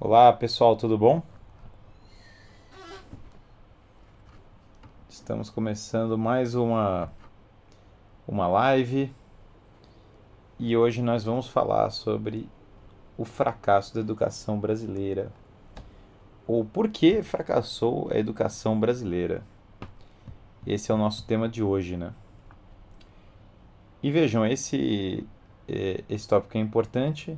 Olá pessoal, tudo bom? Estamos começando mais uma, uma live e hoje nós vamos falar sobre o fracasso da educação brasileira ou por que fracassou a educação brasileira. Esse é o nosso tema de hoje, né? E vejam, esse, é, esse tópico é importante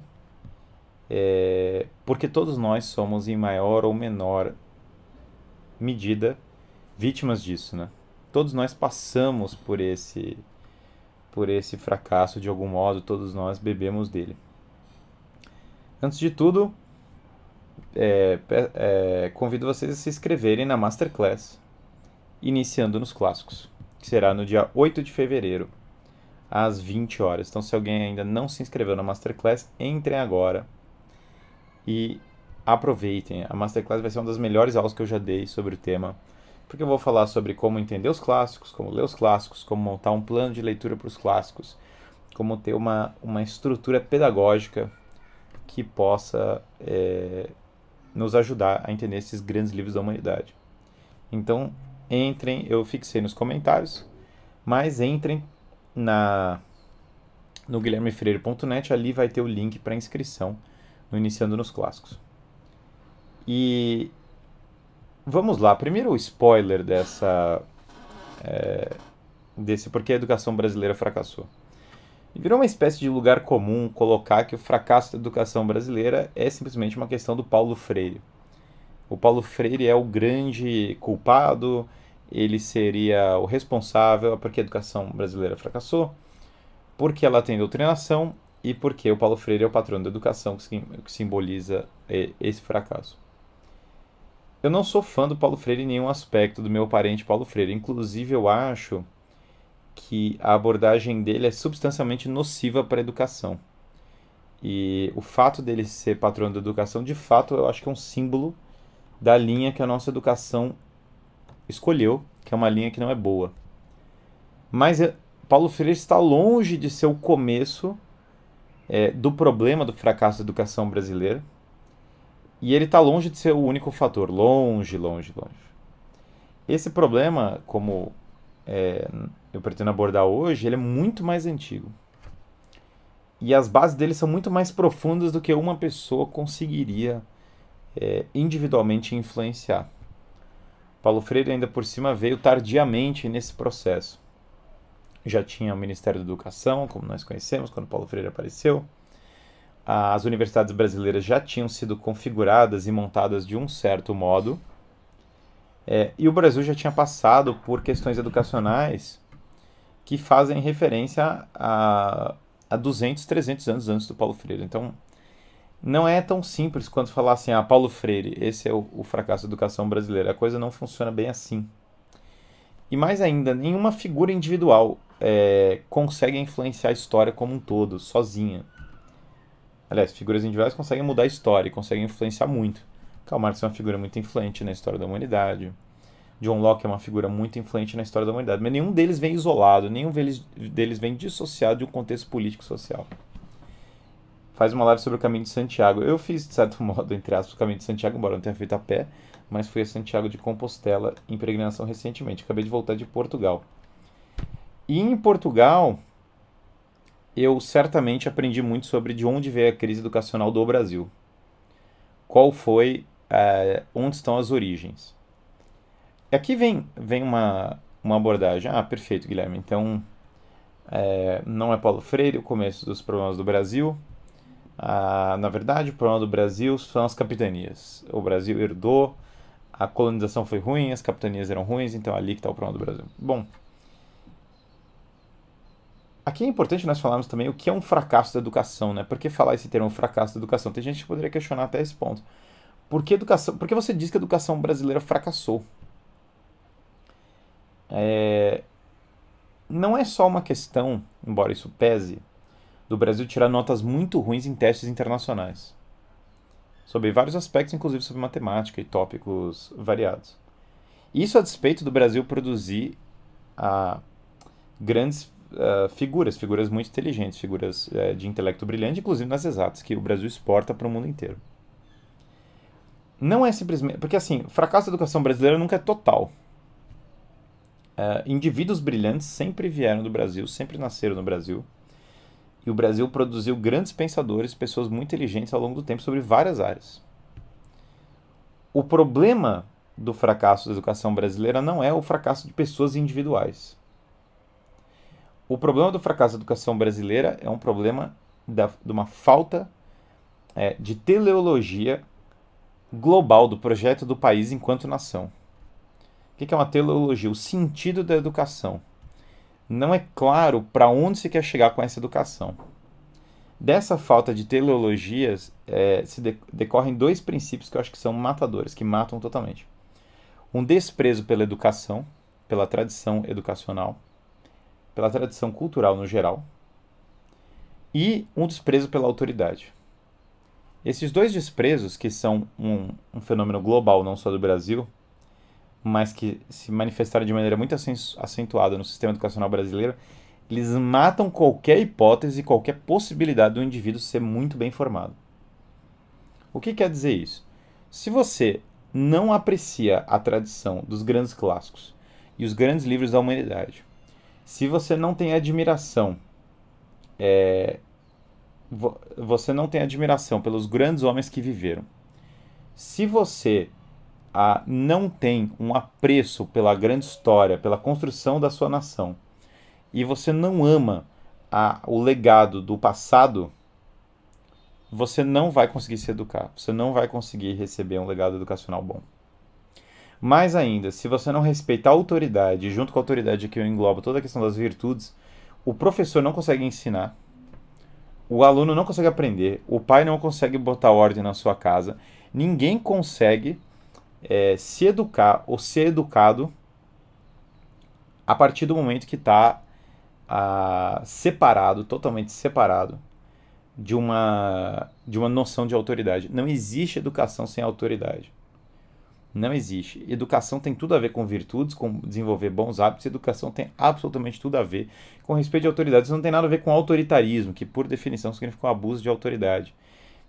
é, porque todos nós somos, em maior ou menor medida, vítimas disso, né? Todos nós passamos por esse por esse fracasso de algum modo, todos nós bebemos dele. Antes de tudo, é, é, convido vocês a se inscreverem na Masterclass Iniciando nos Clássicos, que será no dia 8 de fevereiro, às 20 horas. Então, se alguém ainda não se inscreveu na Masterclass, entrem agora e aproveitem. A Masterclass vai ser uma das melhores aulas que eu já dei sobre o tema, porque eu vou falar sobre como entender os clássicos, como ler os clássicos, como montar um plano de leitura para os clássicos, como ter uma, uma estrutura pedagógica que possa é, nos ajudar a entender esses grandes livros da humanidade. Então, entrem, eu fixei nos comentários, mas entrem na no guilhermefreire.net, ali vai ter o link para inscrição no Iniciando nos Clássicos. E vamos lá, primeiro o spoiler dessa é, desse porque a educação brasileira fracassou. Virou uma espécie de lugar comum colocar que o fracasso da educação brasileira é simplesmente uma questão do Paulo Freire. O Paulo Freire é o grande culpado, ele seria o responsável porque a educação brasileira fracassou, porque ela tem doutrinação e porque o Paulo Freire é o patrono da educação que simboliza é, esse fracasso. Eu não sou fã do Paulo Freire em nenhum aspecto do meu parente Paulo Freire, inclusive eu acho que a abordagem dele é substancialmente nociva para a educação. E o fato dele ser patrono da educação, de fato, eu acho que é um símbolo da linha que a nossa educação escolheu, que é uma linha que não é boa. Mas é, Paulo Freire está longe de ser o começo é, do problema do fracasso da educação brasileira. E ele está longe de ser o único fator. Longe, longe, longe. Esse problema, como é, eu pretendo abordar hoje, ele é muito mais antigo. E as bases dele são muito mais profundas do que uma pessoa conseguiria é, individualmente influenciar. Paulo Freire, ainda por cima, veio tardiamente nesse processo. Já tinha o Ministério da Educação, como nós conhecemos, quando Paulo Freire apareceu. As universidades brasileiras já tinham sido configuradas e montadas de um certo modo. É, e o Brasil já tinha passado por questões educacionais que fazem referência a, a 200, 300 anos antes do Paulo Freire. Então, não é tão simples quanto falar assim, ah, Paulo Freire, esse é o, o fracasso da educação brasileira. A coisa não funciona bem assim. E mais ainda, nenhuma figura individual é, consegue influenciar a história como um todo, sozinha. Aliás, figuras individuais conseguem mudar a história, conseguem influenciar muito. Karl Marx é uma figura muito influente na história da humanidade. John Locke é uma figura muito influente na história da humanidade. Mas nenhum deles vem isolado, nenhum deles vem dissociado de um contexto político-social faz uma live sobre o caminho de Santiago. Eu fiz, de certo modo, entre aspas, o caminho de Santiago, embora não tenha feito a pé, mas fui a Santiago de Compostela em peregrinação recentemente. Acabei de voltar de Portugal. E em Portugal, eu certamente aprendi muito sobre de onde veio a crise educacional do Brasil. Qual foi, é, onde estão as origens. Aqui vem, vem uma, uma abordagem. Ah, perfeito, Guilherme. Então, é, não é Paulo Freire o começo dos problemas do Brasil, ah, na verdade, o problema do Brasil são as capitanias. O Brasil herdou, a colonização foi ruim, as capitanias eram ruins, então é ali que está o problema do Brasil. Bom, aqui é importante nós falarmos também o que é um fracasso da educação, né? Por que falar esse termo fracasso da educação? Tem gente que poderia questionar até esse ponto. Por que, educação, por que você diz que a educação brasileira fracassou? É, não é só uma questão, embora isso pese, do Brasil tirar notas muito ruins em testes internacionais, sobre vários aspectos, inclusive sobre matemática e tópicos variados. Isso a despeito do Brasil produzir ah, grandes uh, figuras, figuras muito inteligentes, figuras uh, de intelecto brilhante, inclusive nas exatas, que o Brasil exporta para o mundo inteiro. Não é simplesmente. Porque, assim, o fracasso da educação brasileira nunca é total. Uh, indivíduos brilhantes sempre vieram do Brasil, sempre nasceram no Brasil. E o Brasil produziu grandes pensadores, pessoas muito inteligentes ao longo do tempo sobre várias áreas. O problema do fracasso da educação brasileira não é o fracasso de pessoas individuais. O problema do fracasso da educação brasileira é um problema da, de uma falta é, de teleologia global do projeto do país enquanto nação. O que é uma teleologia? O sentido da educação. Não é claro para onde se quer chegar com essa educação. Dessa falta de teleologias é, se de, decorrem dois princípios que eu acho que são matadores, que matam totalmente. Um desprezo pela educação, pela tradição educacional, pela tradição cultural no geral, e um desprezo pela autoridade. Esses dois desprezos, que são um, um fenômeno global, não só do Brasil, mas que se manifestaram de maneira muito acentuada no sistema educacional brasileiro, eles matam qualquer hipótese, qualquer possibilidade do indivíduo ser muito bem formado. O que quer dizer isso? Se você não aprecia a tradição dos grandes clássicos e os grandes livros da humanidade, se você não tem admiração, é, você não tem admiração pelos grandes homens que viveram, se você não tem um apreço pela grande história, pela construção da sua nação, e você não ama a, o legado do passado, você não vai conseguir se educar, você não vai conseguir receber um legado educacional bom. Mais ainda, se você não respeita a autoridade, junto com a autoridade que eu englobo toda a questão das virtudes, o professor não consegue ensinar, o aluno não consegue aprender, o pai não consegue botar ordem na sua casa, ninguém consegue é, se educar ou ser educado a partir do momento que está ah, separado, totalmente separado de uma, de uma noção de autoridade. Não existe educação sem autoridade. Não existe. Educação tem tudo a ver com virtudes, com desenvolver bons hábitos. Educação tem absolutamente tudo a ver com respeito de autoridade. Isso não tem nada a ver com autoritarismo, que por definição significa um abuso de autoridade.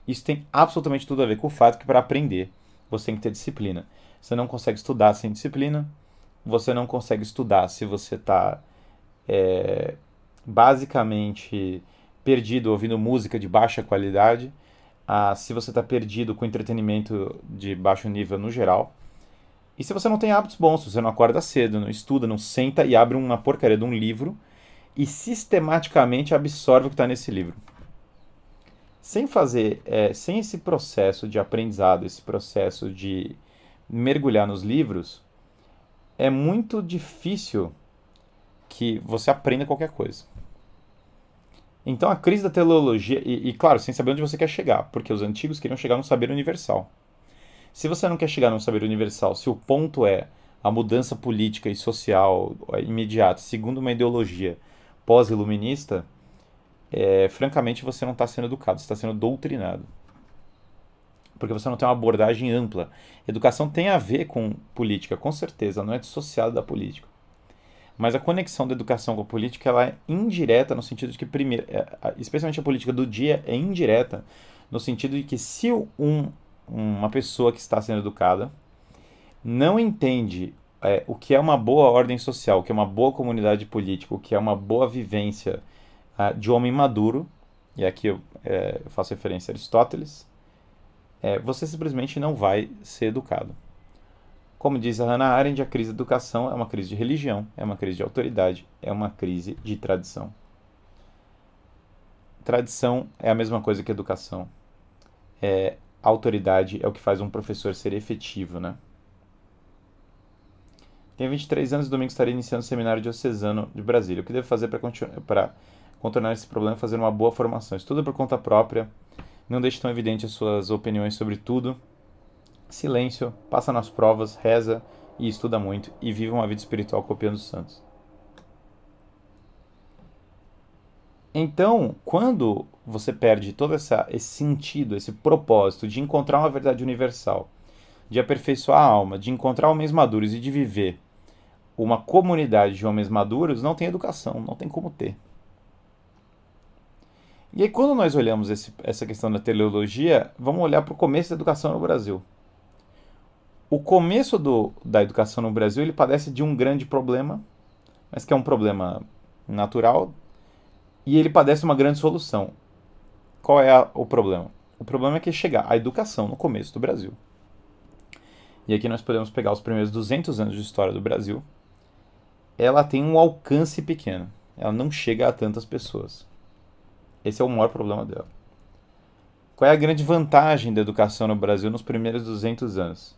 Isso tem absolutamente tudo a ver com o fato que para aprender você tem que ter disciplina. Você não consegue estudar sem disciplina. Você não consegue estudar se você está é, basicamente perdido ouvindo música de baixa qualidade. Ah, se você está perdido com entretenimento de baixo nível no geral. E se você não tem hábitos bons, se você não acorda cedo, não estuda, não senta e abre uma porcaria de um livro e sistematicamente absorve o que está nesse livro sem fazer, é, sem esse processo de aprendizado, esse processo de mergulhar nos livros, é muito difícil que você aprenda qualquer coisa. Então a crise da teleologia, e, e, claro, sem saber onde você quer chegar, porque os antigos queriam chegar no saber universal. Se você não quer chegar no saber universal, se o ponto é a mudança política e social é, imediata, segundo uma ideologia pós-iluminista, é, francamente você não está sendo educado, você está sendo doutrinado. Porque você não tem uma abordagem ampla. Educação tem a ver com política, com certeza, não é dissociado da política. Mas a conexão da educação com a política ela é indireta no sentido de que, primeiro, é, especialmente a política do dia é indireta no sentido de que se um, uma pessoa que está sendo educada não entende é, o que é uma boa ordem social, o que é uma boa comunidade política, o que é uma boa vivência uh, de homem maduro, e aqui eu, é, faço referência a Aristóteles, é, você simplesmente não vai ser educado. Como diz a Hannah Arendt, a crise da educação é uma crise de religião, é uma crise de autoridade, é uma crise de tradição. Tradição é a mesma coisa que educação. É, autoridade é o que faz um professor ser efetivo, né? Tenho 23 anos e domingo estarei iniciando o seminário diocesano de Brasília. O que devo fazer para contornar esse problema e fazer uma boa formação. Estuda por conta própria, não deixe tão evidente as suas opiniões sobre tudo. Silêncio, passa nas provas, reza e estuda muito e vive uma vida espiritual copiando os santos. Então, quando você perde todo essa, esse sentido, esse propósito de encontrar uma verdade universal, de aperfeiçoar a alma, de encontrar homens maduros e de viver uma comunidade de homens maduros não tem educação, não tem como ter. E aí, quando nós olhamos esse, essa questão da teleologia, vamos olhar para o começo da educação no Brasil. O começo do, da educação no Brasil ele padece de um grande problema, mas que é um problema natural, e ele padece uma grande solução. Qual é a, o problema? O problema é que chegar a educação no começo do Brasil. E aqui nós podemos pegar os primeiros 200 anos de história do Brasil. Ela tem um alcance pequeno. Ela não chega a tantas pessoas. Esse é o maior problema dela. Qual é a grande vantagem da educação no Brasil nos primeiros 200 anos?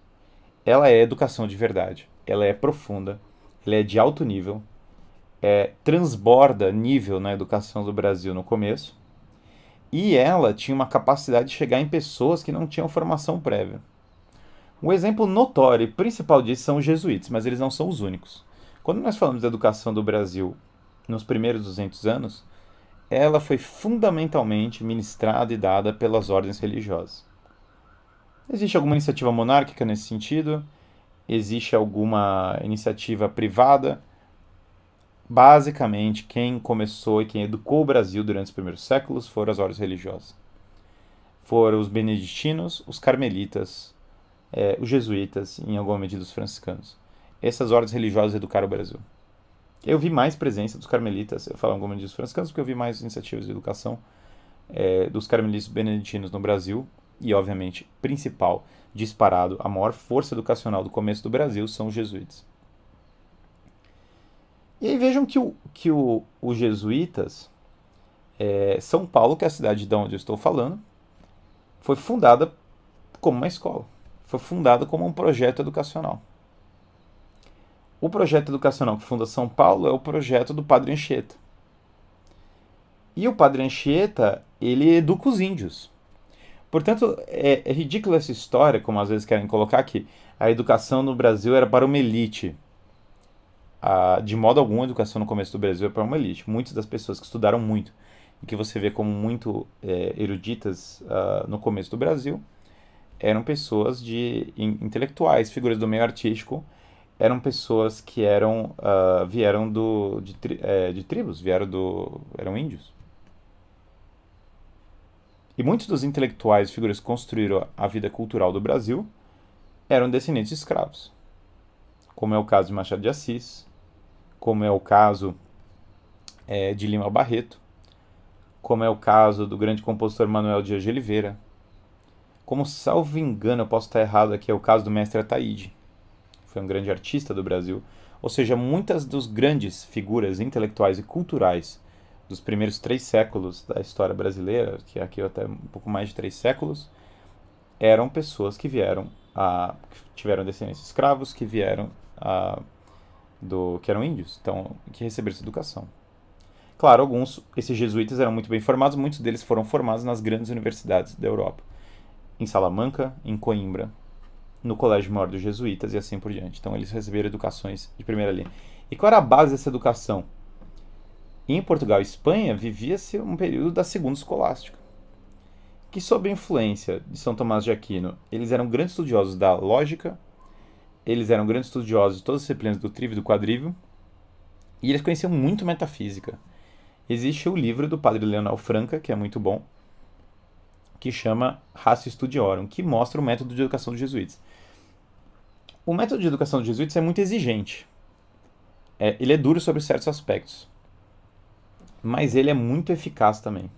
Ela é educação de verdade. Ela é profunda, ela é de alto nível, é, transborda nível na educação do Brasil no começo, e ela tinha uma capacidade de chegar em pessoas que não tinham formação prévia. Um exemplo notório e principal disso são os jesuítas, mas eles não são os únicos. Quando nós falamos da educação do Brasil nos primeiros 200 anos, ela foi fundamentalmente ministrada e dada pelas ordens religiosas. Existe alguma iniciativa monárquica nesse sentido? Existe alguma iniciativa privada? Basicamente, quem começou e quem educou o Brasil durante os primeiros séculos foram as ordens religiosas. Foram os beneditinos, os carmelitas, é, os jesuítas e, em alguma medida, os franciscanos. Essas ordens religiosas educaram o Brasil. Eu vi mais presença dos carmelitas, eu falo alguma dos franciscanos, porque eu vi mais iniciativas de educação é, dos carmelitas beneditinos no Brasil, e obviamente, principal, disparado, a maior força educacional do começo do Brasil são os jesuítas. E aí vejam que, o, que o, os jesuítas, é, São Paulo, que é a cidade de onde eu estou falando, foi fundada como uma escola, foi fundada como um projeto educacional. O projeto educacional que funda São Paulo é o projeto do Padre Anchieta. E o Padre Anchieta, ele educa os índios. Portanto, é, é ridícula essa história, como às vezes querem colocar, que a educação no Brasil era para uma elite. De modo algum, a educação no começo do Brasil é para uma elite. Muitas das pessoas que estudaram muito, e que você vê como muito é, eruditas ah, no começo do Brasil, eram pessoas de intelectuais, figuras do meio artístico, eram pessoas que eram uh, vieram do de, é, de, tribos vieram do eram índios. E muitos dos intelectuais e figuras que construíram a vida cultural do Brasil eram descendentes de escravos como é o caso de Machado de Assis como é o caso é, de Lima Barreto como é o caso do grande compositor Manuel Dias de Oliveira como salvo engano eu posso estar errado aqui é o caso do mestre Ataíde foi um grande artista do Brasil. Ou seja, muitas dos grandes figuras intelectuais e culturais dos primeiros três séculos da história brasileira, que aqui até um pouco mais de três séculos, eram pessoas que vieram a que tiveram descendentes escravos, que vieram a, do que eram índios, então que receberam essa educação. Claro, alguns esses jesuítas eram muito bem formados, muitos deles foram formados nas grandes universidades da Europa, em Salamanca, em Coimbra, no Colégio Maior dos Jesuítas e assim por diante. Então eles receberam educações de primeira linha. E qual era a base dessa educação? Em Portugal e Espanha vivia-se um período da Segunda Escolástica, que sob a influência de São Tomás de Aquino, eles eram grandes estudiosos da lógica, eles eram grandes estudiosos de todas as disciplinas do trívio e do quadrívio, e eles conheciam muito metafísica. Existe o livro do padre Leonel Franca, que é muito bom, que chama Ratio Studiorum, que mostra o método de educação dos jesuítas. O método de educação dos jesuítas é muito exigente. É, ele é duro sobre certos aspectos. Mas ele é muito eficaz também.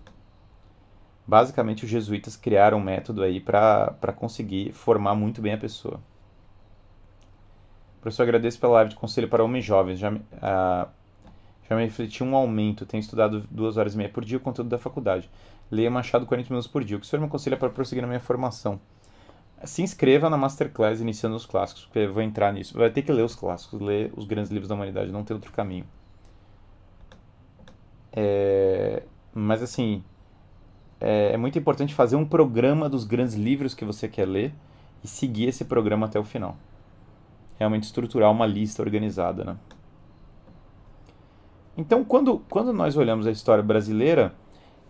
Basicamente, os jesuítas criaram um método aí para conseguir formar muito bem a pessoa. Professor, agradeço pela live de conselho para homens jovens. Já, uh, já me refleti um aumento. Tenho estudado duas horas e meia por dia o conteúdo da faculdade. Leia Machado 40 minutos por dia. O que o senhor me aconselha para prosseguir na minha formação? Se inscreva na Masterclass Iniciando os Clássicos, porque eu vou entrar nisso. Vai ter que ler os clássicos, ler os grandes livros da humanidade, não tem outro caminho. É... Mas assim, é... é muito importante fazer um programa dos grandes livros que você quer ler e seguir esse programa até o final. Realmente estruturar uma lista organizada, né? Então, quando, quando nós olhamos a história brasileira,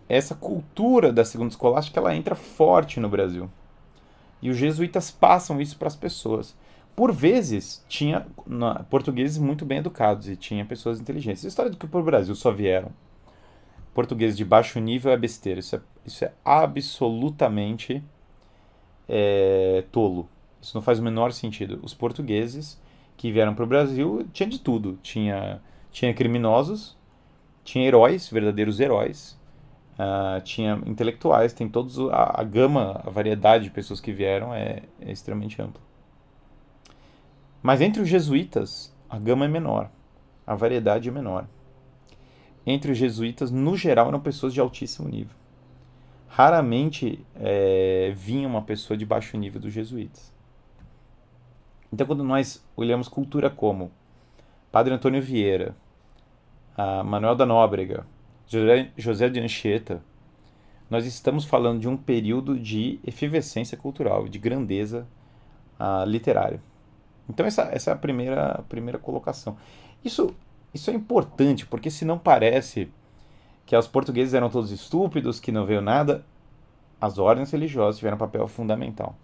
essa cultura da segunda escolástica ela entra forte no Brasil. E os jesuítas passam isso para as pessoas. por vezes, tinha na, portugueses muito bem educados e tinha pessoas inteligentes. A história do que para o Brasil só vieram portugueses de baixo nível é besteira. Isso é, isso é absolutamente é, tolo. Isso não faz o menor sentido. Os portugueses que vieram para o Brasil tinha de tudo. Tinha, tinha criminosos, tinha heróis, verdadeiros heróis, uh, tinha intelectuais, tem todos a, a, gama, a variedade de pessoas que vieram é, é extremamente ampla. Mas entre os jesuítas, a gama é menor, a variedade é menor. Entre os jesuítas, no geral, eram pessoas de altíssimo nível. Raramente é, vinha uma pessoa de baixo nível dos jesuítas. Então, quando nós olhamos cultura como Padre Antônio Vieira, Manuel da Nóbrega, José, de Anchieta, nós estamos falando de um período de efervescência cultural, de grandeza uh, literária. Então essa, essa é a primeira, a primeira colocação. Isso, isso é importante, porque se não parece que os portugueses eram todos estúpidos, que não veio nada, as ordens religiosas tiveram um papel fundamental.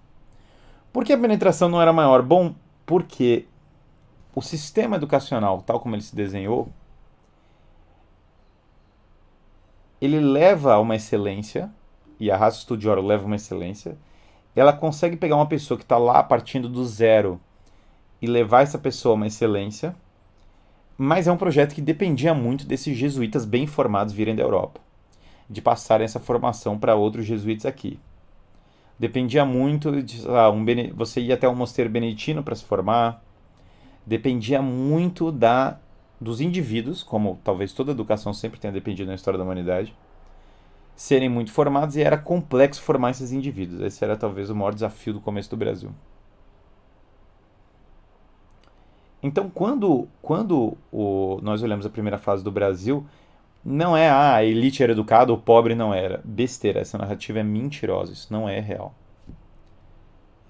Por que a penetração não era maior? Bom, porque o sistema educacional, tal como ele se desenhou, ele leva a uma excelência, e a raça estudiosa leva a uma excelência, ela consegue pegar uma pessoa que está lá partindo do zero e levar essa pessoa a uma excelência, mas é um projeto que dependia muito desses jesuítas bem formados virem da Europa, de passarem essa formação para outros jesuítas aqui. Dependia muito de ah, um, você ia até um mosteiro beneditino para se formar, dependia muito da dos indivíduos, como talvez toda educação sempre tenha dependido na história da humanidade, serem muito formados e era complexo formar esses indivíduos. Esse era talvez o maior desafio do começo do Brasil. Então, quando, quando o, nós olhamos a primeira fase do Brasil, não é ah, a elite era educada, o pobre não era. Besteira, essa narrativa é mentirosa, isso não é real.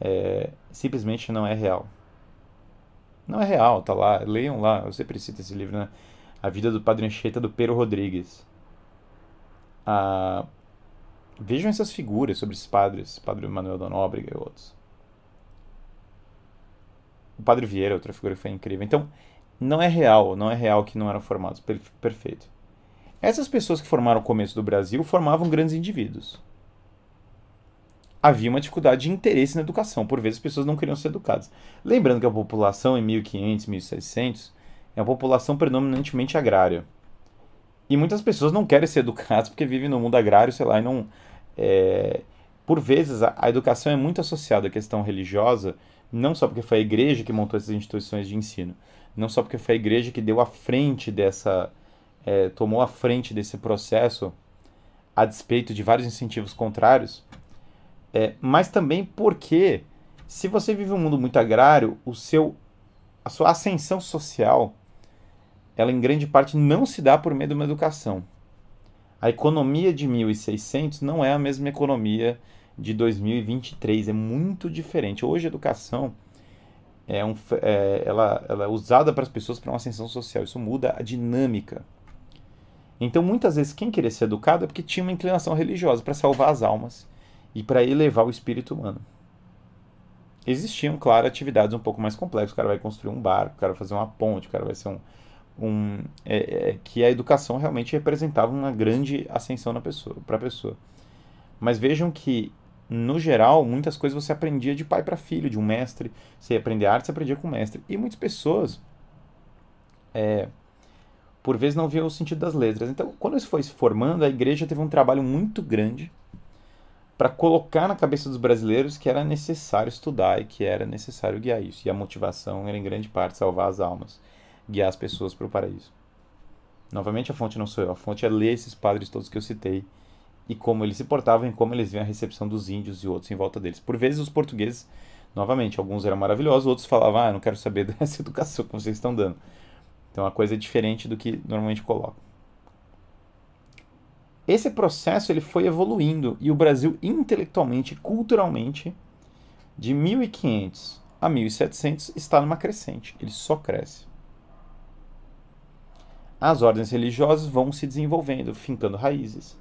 É, simplesmente não é real. Não é real, tá lá, leiam lá, eu sempre cito esse livro, né? A Vida do Padre Anchieta, do Pero Rodrigues. Ah, vejam essas figuras sobre esses padres, Padre Manuel da Nóbrega e outros. O Padre Vieira, outra figura que foi incrível. Então, não é real, não é real que não eram formados. Perfeito. Essas pessoas que formaram o começo do Brasil formavam grandes indivíduos. Havia uma dificuldade de interesse na educação, por vezes as pessoas não queriam ser educadas. Lembrando que a população em 1500, 1600 é uma população predominantemente agrária. E muitas pessoas não querem ser educadas porque vivem no mundo agrário, sei lá, e não. É... Por vezes a, a educação é muito associada à questão religiosa não só porque foi a igreja que montou essas instituições de ensino, não só porque foi a igreja que deu a frente dessa, é, tomou a frente desse processo a despeito de vários incentivos contrários, é, mas também porque se você vive um mundo muito agrário, o seu, a sua ascensão social, ela em grande parte não se dá por meio de uma educação. A economia de 1600 não é a mesma economia de 2023 é muito diferente. Hoje a educação é, um, é, ela, ela é usada para as pessoas para uma ascensão social. Isso muda a dinâmica. Então, muitas vezes, quem queria ser educado é porque tinha uma inclinação religiosa para salvar as almas e para elevar o espírito humano. Existiam, claro, atividades um pouco mais complexas. O cara vai construir um barco, o cara vai fazer uma ponte, o cara vai ser um. um é, é, que a educação realmente representava uma grande ascensão para pessoa, a pessoa. Mas vejam que no geral, muitas coisas você aprendia de pai para filho, de um mestre. Você ia aprender arte, você aprendia com o mestre. E muitas pessoas, é, por vezes, não viam o sentido das letras. Então, quando isso foi se formando, a igreja teve um trabalho muito grande para colocar na cabeça dos brasileiros que era necessário estudar e que era necessário guiar isso. E a motivação era, em grande parte, salvar as almas, guiar as pessoas para o paraíso. Novamente, a fonte não sou eu, a fonte é ler esses padres todos que eu citei e como eles se portavam e como eles viam a recepção dos índios e outros em volta deles. Por vezes os portugueses, novamente, alguns eram maravilhosos, outros falavam, ah, não quero saber dessa educação que vocês estão dando. Então a coisa é diferente do que normalmente colocam. Esse processo ele foi evoluindo e o Brasil intelectualmente, culturalmente, de 1500 a 1700 está numa crescente, ele só cresce. As ordens religiosas vão se desenvolvendo, fincando raízes.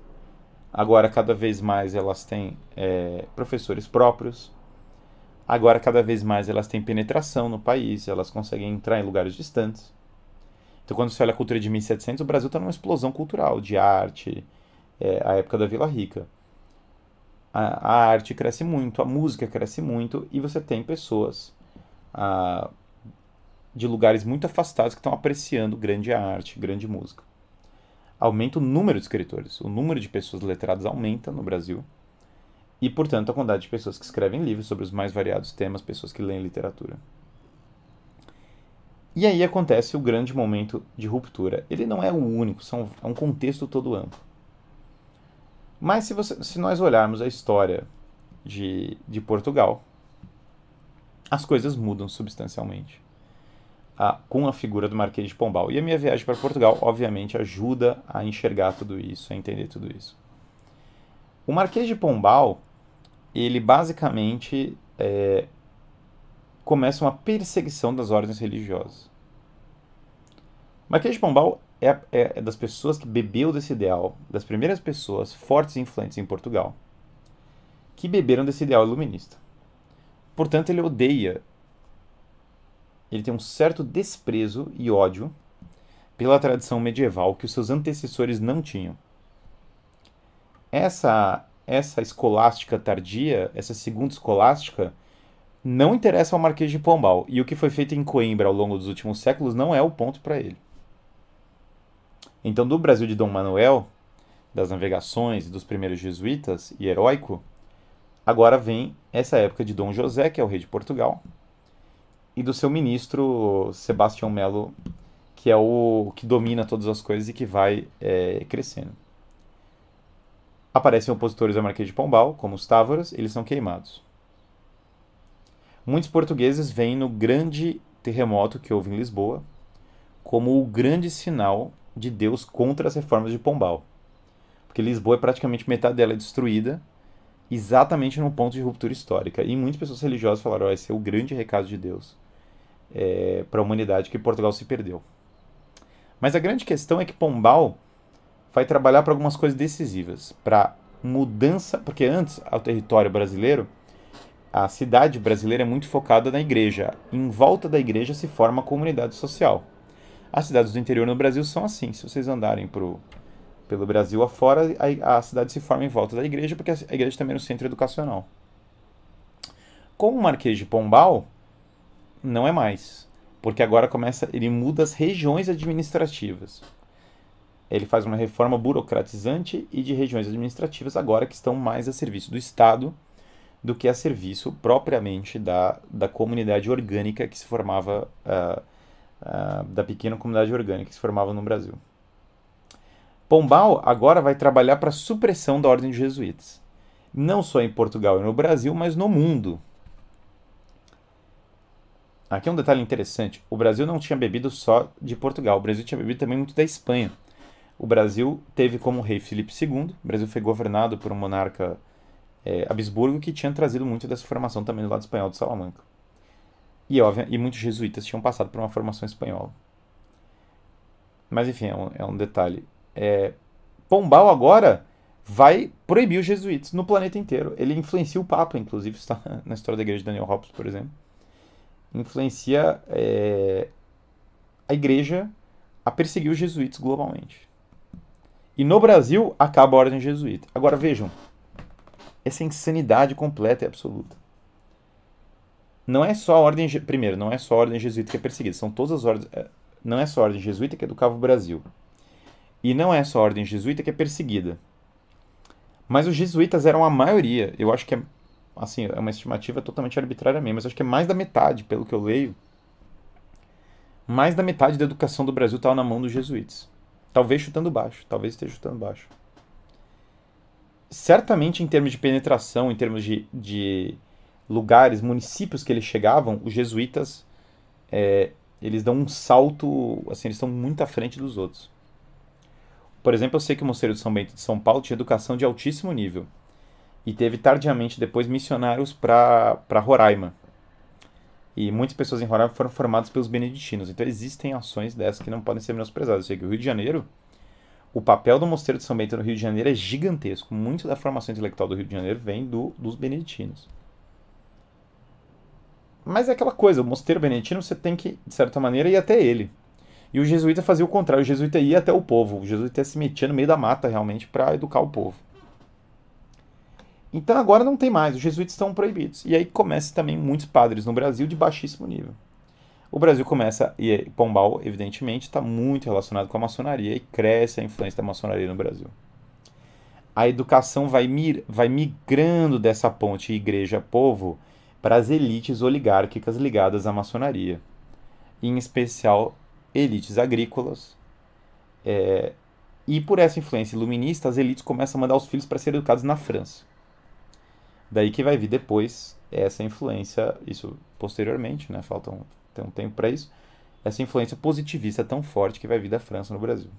Agora, cada vez mais elas têm é, professores próprios. Agora, cada vez mais, elas têm penetração no país, elas conseguem entrar em lugares distantes. Então, quando você olha a cultura de 1700, o Brasil está numa explosão cultural, de arte, é, a época da Vila Rica. A, a, arte cresce muito, a música cresce muito, e você tem pessoas a, de lugares muito afastados que estão apreciando grande arte, grande música. Aumenta o número de escritores, o número de pessoas letradas aumenta no Brasil, e, portanto, a quantidade de pessoas que escrevem livros sobre os mais variados temas, pessoas que leem literatura. E aí acontece o grande momento de ruptura. Ele não é o único, são, é um contexto todo amplo. Mas se, você, se nós olharmos a história de, de Portugal, as coisas mudam substancialmente a, com a figura do Marquês de Pombal. E a minha viagem para Portugal, obviamente, ajuda a enxergar tudo isso, a entender tudo isso. O Marquês de Pombal, ele basicamente é, começa uma perseguição das ordens religiosas. Marquês de Pombal é, é, é das pessoas que bebeu desse ideal, das primeiras pessoas fortes e influentes em Portugal, que beberam desse ideal iluminista. Portanto, ele odeia, ele tem um certo desprezo e ódio pela tradição medieval que os seus antecessores não tinham. Essa essa escolástica tardia, essa segunda escolástica, não interessa ao Marquês de Pombal. E o que foi feito em Coimbra ao longo dos últimos séculos não é o ponto para ele. Então, do Brasil de Dom Manuel, das navegações e dos primeiros jesuítas e heróico, agora vem essa época de Dom José, que é o rei de Portugal, e do seu ministro Sebastião Melo, que é o que domina todas as coisas e que vai é, crescendo. Aparecem opositores ao Marquês de Pombal, como os Távoras, eles são queimados. Muitos portugueses veem no grande terremoto que houve em Lisboa como o grande sinal de Deus contra as reformas de Pombal. Porque Lisboa é praticamente metade dela é destruída, exatamente no ponto de ruptura histórica. E muitas pessoas religiosas falaram: oh, esse é o grande recado de Deus é, para a humanidade que Portugal se perdeu. Mas a grande questão é que Pombal vai trabalhar para algumas coisas decisivas, para mudança, porque antes ao território brasileiro, a cidade brasileira é muito focada na igreja. Em volta da igreja se forma a comunidade social. As cidades do interior no Brasil são assim. Se vocês andarem pro, pelo Brasil afora, a, a cidade se forma em volta da igreja, porque a igreja também é no centro educacional. Com o Marquês de Pombal, não é mais. Porque agora começa, ele muda as regiões administrativas ele faz uma reforma burocratizante e de regiões administrativas agora que estão mais a serviço do Estado do que a serviço propriamente da, da comunidade orgânica que se formava, uh, uh, da pequena comunidade orgânica que se formava no Brasil. Pombal agora vai trabalhar para a supressão da ordem de jesuítas, não só em Portugal e no Brasil, mas no mundo. Aqui é um detalhe interessante: o Brasil não tinha bebido só de Portugal, o Brasil tinha bebido também muito da Espanha. O Brasil teve como rei Filipe II. O Brasil foi governado por um monarca é, Habsburgo que tinha trazido muito dessa formação também do lado espanhol de Salamanca. E, óbvio, e muitos jesuítas tinham passado por uma formação espanhola. Mas enfim, é um, é um detalhe. É, Pombal agora vai proibir os jesuítas no planeta inteiro. Ele influencia o Papa, inclusive, está na história da igreja de Daniel Hobbes, por exemplo. Influencia é, a igreja a perseguir os jesuítas globalmente. E no Brasil acaba a ordem jesuíta. Agora vejam, essa insanidade completa e absoluta. Não é só a ordem, primeiro, não é só a ordem jesuíta que é perseguida, são todas as ordens, é, não é só a ordem jesuíta que educava o Brasil. E não é só a ordem jesuíta que é perseguida. Mas os jesuítas eram a maioria, eu acho que é assim, é uma estimativa totalmente arbitrária mesmo, mas acho que é mais da metade, pelo que eu leio. Mais da metade da educação do Brasil estava na mão dos jesuítas. Talvez chutando baixo, talvez esteja chutando baixo. Certamente, em termos de penetração, em termos de, de lugares, municípios que eles chegavam, os jesuítas é, eles dão um salto, assim, eles estão muito à frente dos outros. Por exemplo, eu sei que o Mosteiro de São Bento de São Paulo tinha educação de altíssimo nível e teve tardiamente depois missionários para Roraima. E muitas pessoas em Roraima foram formadas pelos beneditinos. Então existem ações dessas que não podem ser menosprezadas. Eu sei que o Rio de Janeiro, o papel do Mosteiro de São Bento no Rio de Janeiro é gigantesco. Muito da formação intelectual do Rio de Janeiro vem do, dos beneditinos. Mas é aquela coisa, o mosteiro beneditino você tem que, de certa maneira, ir até ele. E o jesuíta fazia o contrário, o jesuíta ia até o povo, o jesuíta se metia no meio da mata realmente para educar o povo. Então agora não tem mais, os jesuítas estão proibidos. E aí começa também muitos padres no Brasil de baixíssimo nível. O Brasil começa, e Pombal, evidentemente, está muito relacionado com a maçonaria e cresce a influência da maçonaria no Brasil. A educação vai, mir, vai migrando dessa ponte igreja-povo para as elites oligárquicas ligadas à maçonaria, em especial elites agrícolas. É, e por essa influência iluminista, as elites começam a mandar os filhos para serem educados na França. Daí que vai vir depois essa influência, isso posteriormente, né? Falta um, tem um tempo para isso. Essa influência positivista tão forte que vai vir da França no Brasil.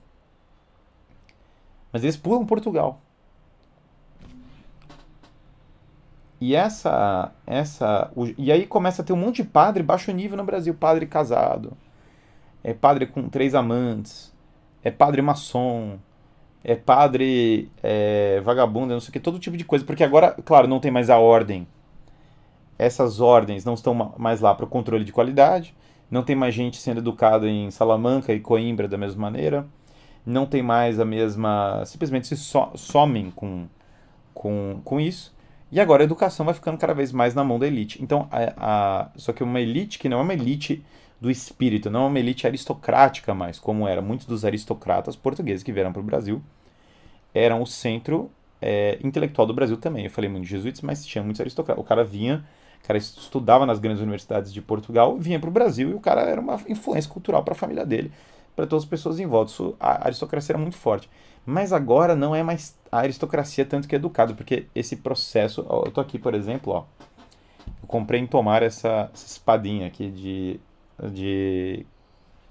Mas eles pulam Portugal. E essa, essa, o, e aí começa a ter um monte de padre baixo nível no Brasil, padre casado, é padre com três amantes, é padre maçom, é padre é, vagabundo, não sei o que, todo tipo de coisa, porque agora, claro, não tem mais a ordem. Essas ordens não estão mais lá para o controle de qualidade, não tem mais gente sendo educada em Salamanca e Coimbra da mesma maneira, não tem mais a mesma. simplesmente se so, somem com, com, com isso. E agora a educação vai ficando cada vez mais na mão da elite. Então, a, a, só que uma elite que não é uma elite do espírito, não é uma elite aristocrática mais, como era. Muitos dos aristocratas portugueses que vieram para o Brasil eram o centro é, intelectual do Brasil também. Eu falei muito de jesuítas, mas tinha muitos aristocratas. O cara vinha, o cara estudava nas grandes universidades de Portugal, vinha para o Brasil e o cara era uma influência cultural para a família dele, para todas as pessoas em volta. A aristocracia era muito forte. Mas agora não é mais a aristocracia tanto que é educado, porque esse processo. Ó, eu tô aqui, por exemplo, ó. Eu comprei em Tomar essa, essa espadinha aqui de, de,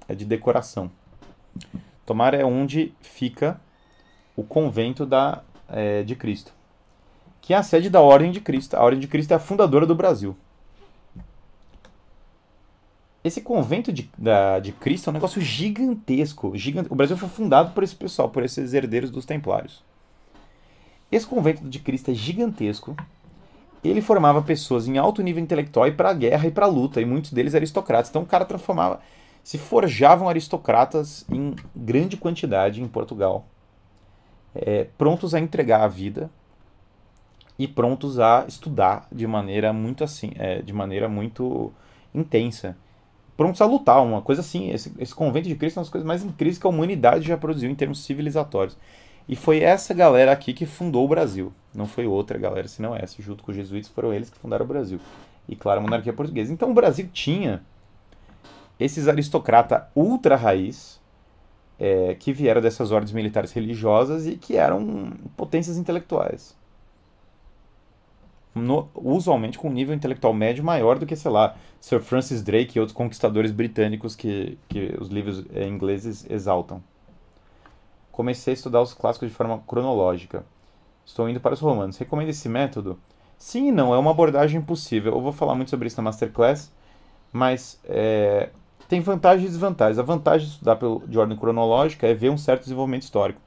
é de decoração. Tomar é onde fica o convento da, é, de Cristo, que é a sede da Ordem de Cristo. A Ordem de Cristo é a fundadora do Brasil. Esse convento de, da, de Cristo é um negócio gigantesco, gigante. O Brasil foi fundado por esse pessoal, por esses herdeiros dos Templários. Esse convento de Cristo é gigantesco. Ele formava pessoas em alto nível intelectual e para a guerra e para a luta, e muitos deles aristocratas. Então o cara transformava, se forjavam aristocratas em grande quantidade em Portugal, é, prontos a entregar a vida e prontos a estudar de maneira muito assim, é, de maneira muito intensa prontos a lutar, uma coisa assim. Esse, esse convento de Cristo é uma das coisas mais incríveis que a humanidade já produziu em termos civilizatórios. E foi essa galera aqui que fundou o Brasil. Não foi outra galera, senão essa. Junto com os jesuítas foram eles que fundaram o Brasil. E claro, a monarquia portuguesa. Então o Brasil tinha esses aristocratas ultra raiz é, que vieram dessas ordens militares religiosas e que eram potências intelectuais no, usualmente com um nível intelectual médio maior do que, sei lá, Sir Francis Drake e outros conquistadores britânicos que, que os livros é, ingleses exaltam. Comecei a estudar os clássicos de forma cronológica. Estou indo para os romanos. Recomendo esse método? Sim e não, é uma abordagem possível. Eu vou falar muito sobre isso na Masterclass, mas é, tem vantagens e desvantagens. A vantagem de estudar pelo, de ordem cronológica é ver um certo desenvolvimento histórico.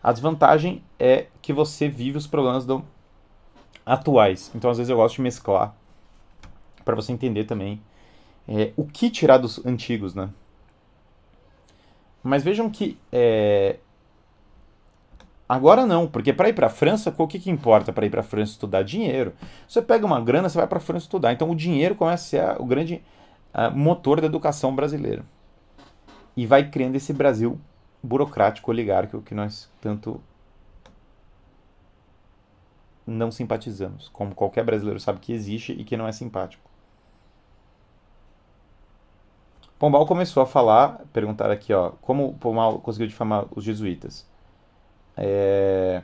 A desvantagem é que você vive os problemas do, atuais. Então, às vezes, eu gosto de mesclar para você entender também é, o que tirar dos antigos, né? Mas vejam que é... agora não, porque para ir para a França, o que, que importa para ir para a França estudar? Dinheiro. Você pega uma grana, você vai para a França estudar. Então, o dinheiro começa a ser o grande motor da educação brasileira. E vai criando esse Brasil burocrático, oligárquico que nós tanto não simpatizamos, como qualquer brasileiro sabe que existe e que não é simpático. Pombal começou a falar, perguntar aqui, ó, como Pombal conseguiu difamar os jesuítas. É...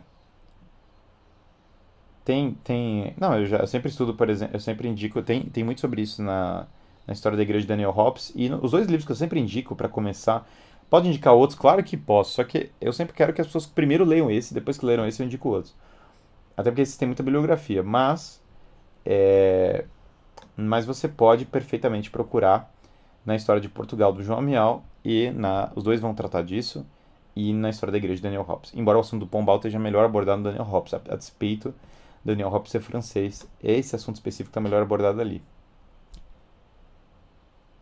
Tem, tem, não, eu já eu sempre estudo, por exemplo, eu sempre indico, tem, tem muito sobre isso na, na história da igreja de Daniel Hobbes e no, os dois livros que eu sempre indico para começar, pode indicar outros, claro que posso, só que eu sempre quero que as pessoas primeiro leiam esse, depois que leram esse eu indico outros. Até porque têm muita bibliografia. Mas, é, mas você pode perfeitamente procurar na história de Portugal do João Amial e na, os dois vão tratar disso e na história da igreja de Daniel Hobbes. Embora o assunto do Pombal esteja melhor abordado no Daniel Hobbes, a, a despeito Daniel Hobbes ser francês, esse assunto específico está melhor abordado ali.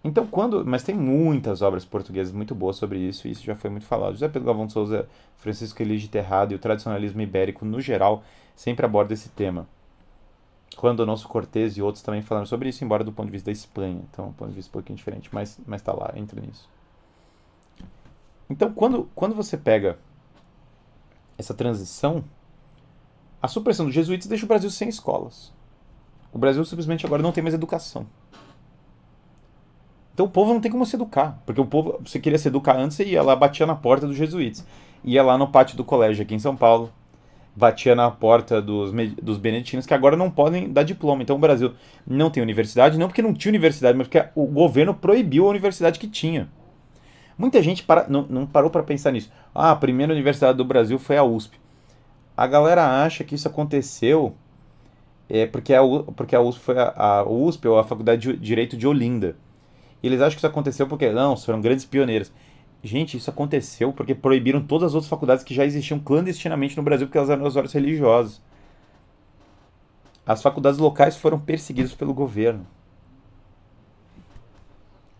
Então, quando. Mas tem muitas obras portuguesas muito boas sobre isso, e isso já foi muito falado. José Pedro Galvão de Souza, Francisco Elige Terrado e o tradicionalismo ibérico, no geral, sempre aborda esse tema. Quando o nosso Cortez e outros também falaram sobre isso, embora do ponto de vista da Espanha. Então, um ponto de vista um pouquinho diferente, mas, mas tá lá, entra nisso. Então, quando, quando você pega essa transição, a supressão dos jesuítas deixa o Brasil sem escolas. O Brasil simplesmente agora não tem mais educação. Então o povo não tem como se educar. Porque o povo, você queria se educar antes, você ia lá, batia na porta dos jesuítas. Ia lá no pátio do colégio aqui em São Paulo, batia na porta dos, dos beneditinos, que agora não podem dar diploma. Então o Brasil não tem universidade, não porque não tinha universidade, mas porque o governo proibiu a universidade que tinha. Muita gente para, não, não parou para pensar nisso. Ah, a primeira universidade do Brasil foi a USP. A galera acha que isso aconteceu é, porque, a, porque a USP foi a, a USP ou a Faculdade de Direito de Olinda. E eles acham que isso aconteceu porque, não, foram grandes pioneiros. Gente, isso aconteceu porque proibiram todas as outras faculdades que já existiam clandestinamente no Brasil porque elas eram horas religiosas. As faculdades locais foram perseguidas pelo governo.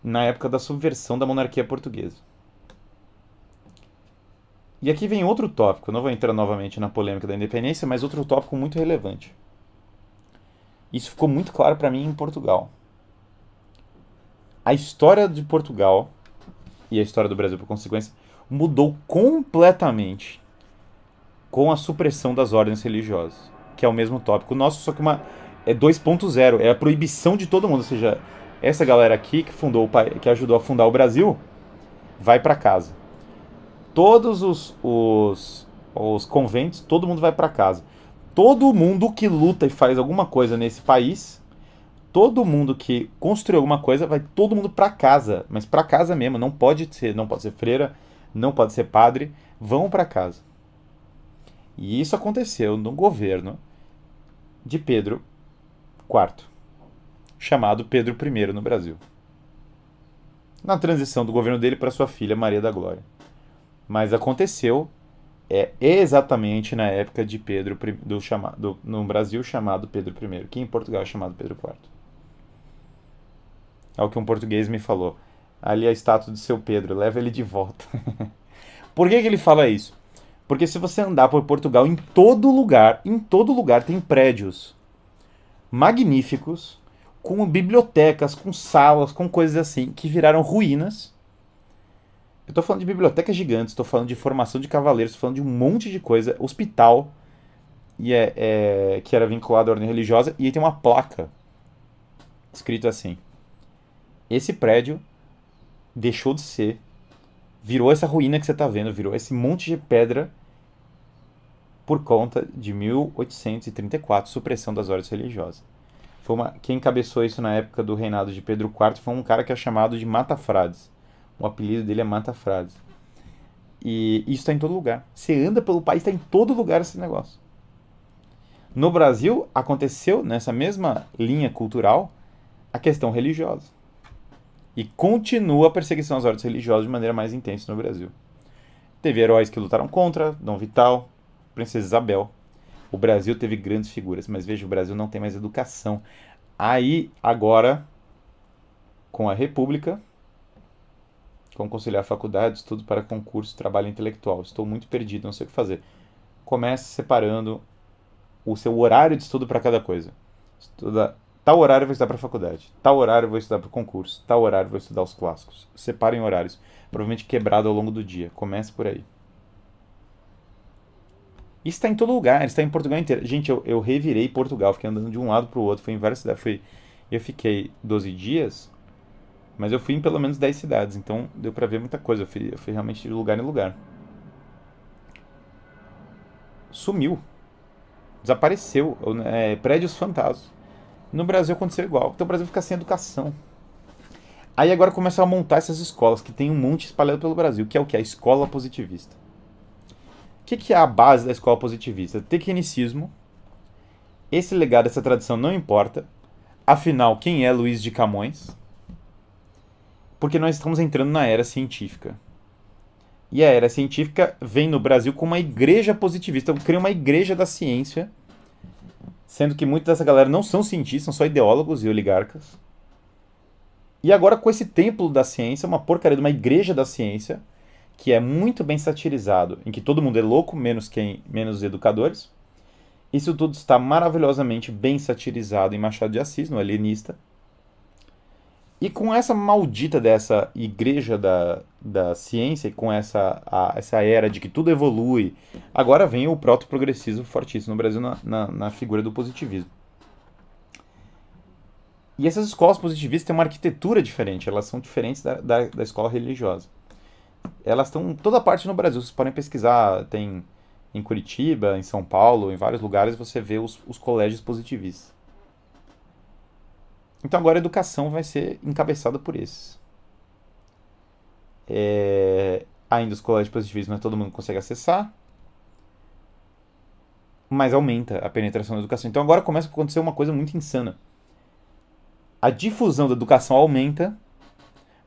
Na época da subversão da monarquia portuguesa. E aqui vem outro tópico, não vou entrar novamente na polêmica da independência, mas outro tópico muito relevante. Isso ficou muito claro para mim em Portugal a história de Portugal e a história do Brasil, por consequência, mudou completamente com a supressão das ordens religiosas, que é o mesmo tópico nosso, só que uma é 2.0, é a proibição de todo mundo, ou seja, essa galera aqui que fundou que ajudou a fundar o Brasil vai para casa. Todos os, os, os conventos, todo mundo vai para casa. Todo mundo que luta e faz alguma coisa nesse país todo mundo que construiu alguma coisa vai todo mundo para casa, mas para casa mesmo, não pode ser, não pode ser freira, não pode ser padre, vão para casa. E isso aconteceu no governo de Pedro IV, chamado Pedro I no Brasil. Na transição do governo dele para sua filha Maria da Glória. Mas aconteceu é exatamente na época de Pedro do chamado no Brasil chamado Pedro I, que em Portugal é chamado Pedro IV. É o que um português me falou. Ali é a estátua de seu Pedro, leva ele de volta. por que, que ele fala isso? Porque se você andar por Portugal, em todo lugar, em todo lugar tem prédios magníficos, com bibliotecas, com salas, com coisas assim, que viraram ruínas. Eu estou falando de bibliotecas gigantes, estou falando de formação de cavaleiros, estou falando de um monte de coisa, hospital, e é, é, que era vinculado à ordem religiosa, e aí tem uma placa escrito assim: esse prédio deixou de ser, virou essa ruína que você está vendo, virou esse monte de pedra por conta de 1834, supressão das ordens religiosas. Foi uma, quem encabeçou isso na época do reinado de Pedro IV foi um cara que é chamado de Matafrades. O apelido dele é Matafrades. E isso está em todo lugar. Você anda pelo país, está em todo lugar esse negócio. No Brasil, aconteceu nessa mesma linha cultural a questão religiosa. E continua a perseguição às ordens religiosas de maneira mais intensa no Brasil. Teve heróis que lutaram contra, Dom Vital, Princesa Isabel. O Brasil teve grandes figuras, mas veja, o Brasil não tem mais educação. Aí, agora, com a República, como conciliar faculdade, estudo para concurso, trabalho intelectual. Estou muito perdido, não sei o que fazer. Comece separando o seu horário de estudo para cada coisa. Estuda Tal horário eu vou estudar para faculdade, tal horário eu vou estudar para concurso, tal horário eu vou estudar os clássicos. Separem horários, provavelmente quebrado ao longo do dia. Comece por aí. Isso está em todo lugar, está em Portugal inteiro. Gente, eu, eu revirei Portugal, fiquei andando de um lado para o outro, fui em várias cidades. Fui, eu fiquei 12 dias, mas eu fui em pelo menos 10 cidades, então deu para ver muita coisa. Eu fui, eu fui realmente de lugar em lugar. Sumiu. Desapareceu. É, prédios fantasmas. No Brasil aconteceu igual. Então o Brasil fica sem educação. Aí agora começam a montar essas escolas, que tem um monte espalhado pelo Brasil, que é o que? A escola positivista. O que, que é a base da escola positivista? Tecnicismo. Esse legado, essa tradição não importa. Afinal, quem é Luiz de Camões? Porque nós estamos entrando na era científica. E a era científica vem no Brasil com uma igreja positivista. Criei uma igreja da ciência Sendo que muita dessa galera não são cientistas, são só ideólogos e oligarcas. E agora com esse templo da ciência, uma porcaria de uma igreja da ciência, que é muito bem satirizado, em que todo mundo é louco, menos quem, menos os educadores. Isso tudo está maravilhosamente bem satirizado em Machado de Assis, no Alienista. E com essa maldita dessa igreja da, da ciência, e com essa, a, essa era de que tudo evolui, agora vem o proto-progressismo fortíssimo no Brasil na, na, na figura do positivismo. E essas escolas positivistas têm uma arquitetura diferente, elas são diferentes da, da, da escola religiosa. Elas estão em toda parte no Brasil, vocês podem pesquisar, tem em Curitiba, em São Paulo, em vários lugares você vê os, os colégios positivistas. Então agora a educação vai ser encabeçada por esses. É, ainda os colégios positivistas não é todo mundo consegue acessar, mas aumenta a penetração da educação. Então agora começa a acontecer uma coisa muito insana. A difusão da educação aumenta,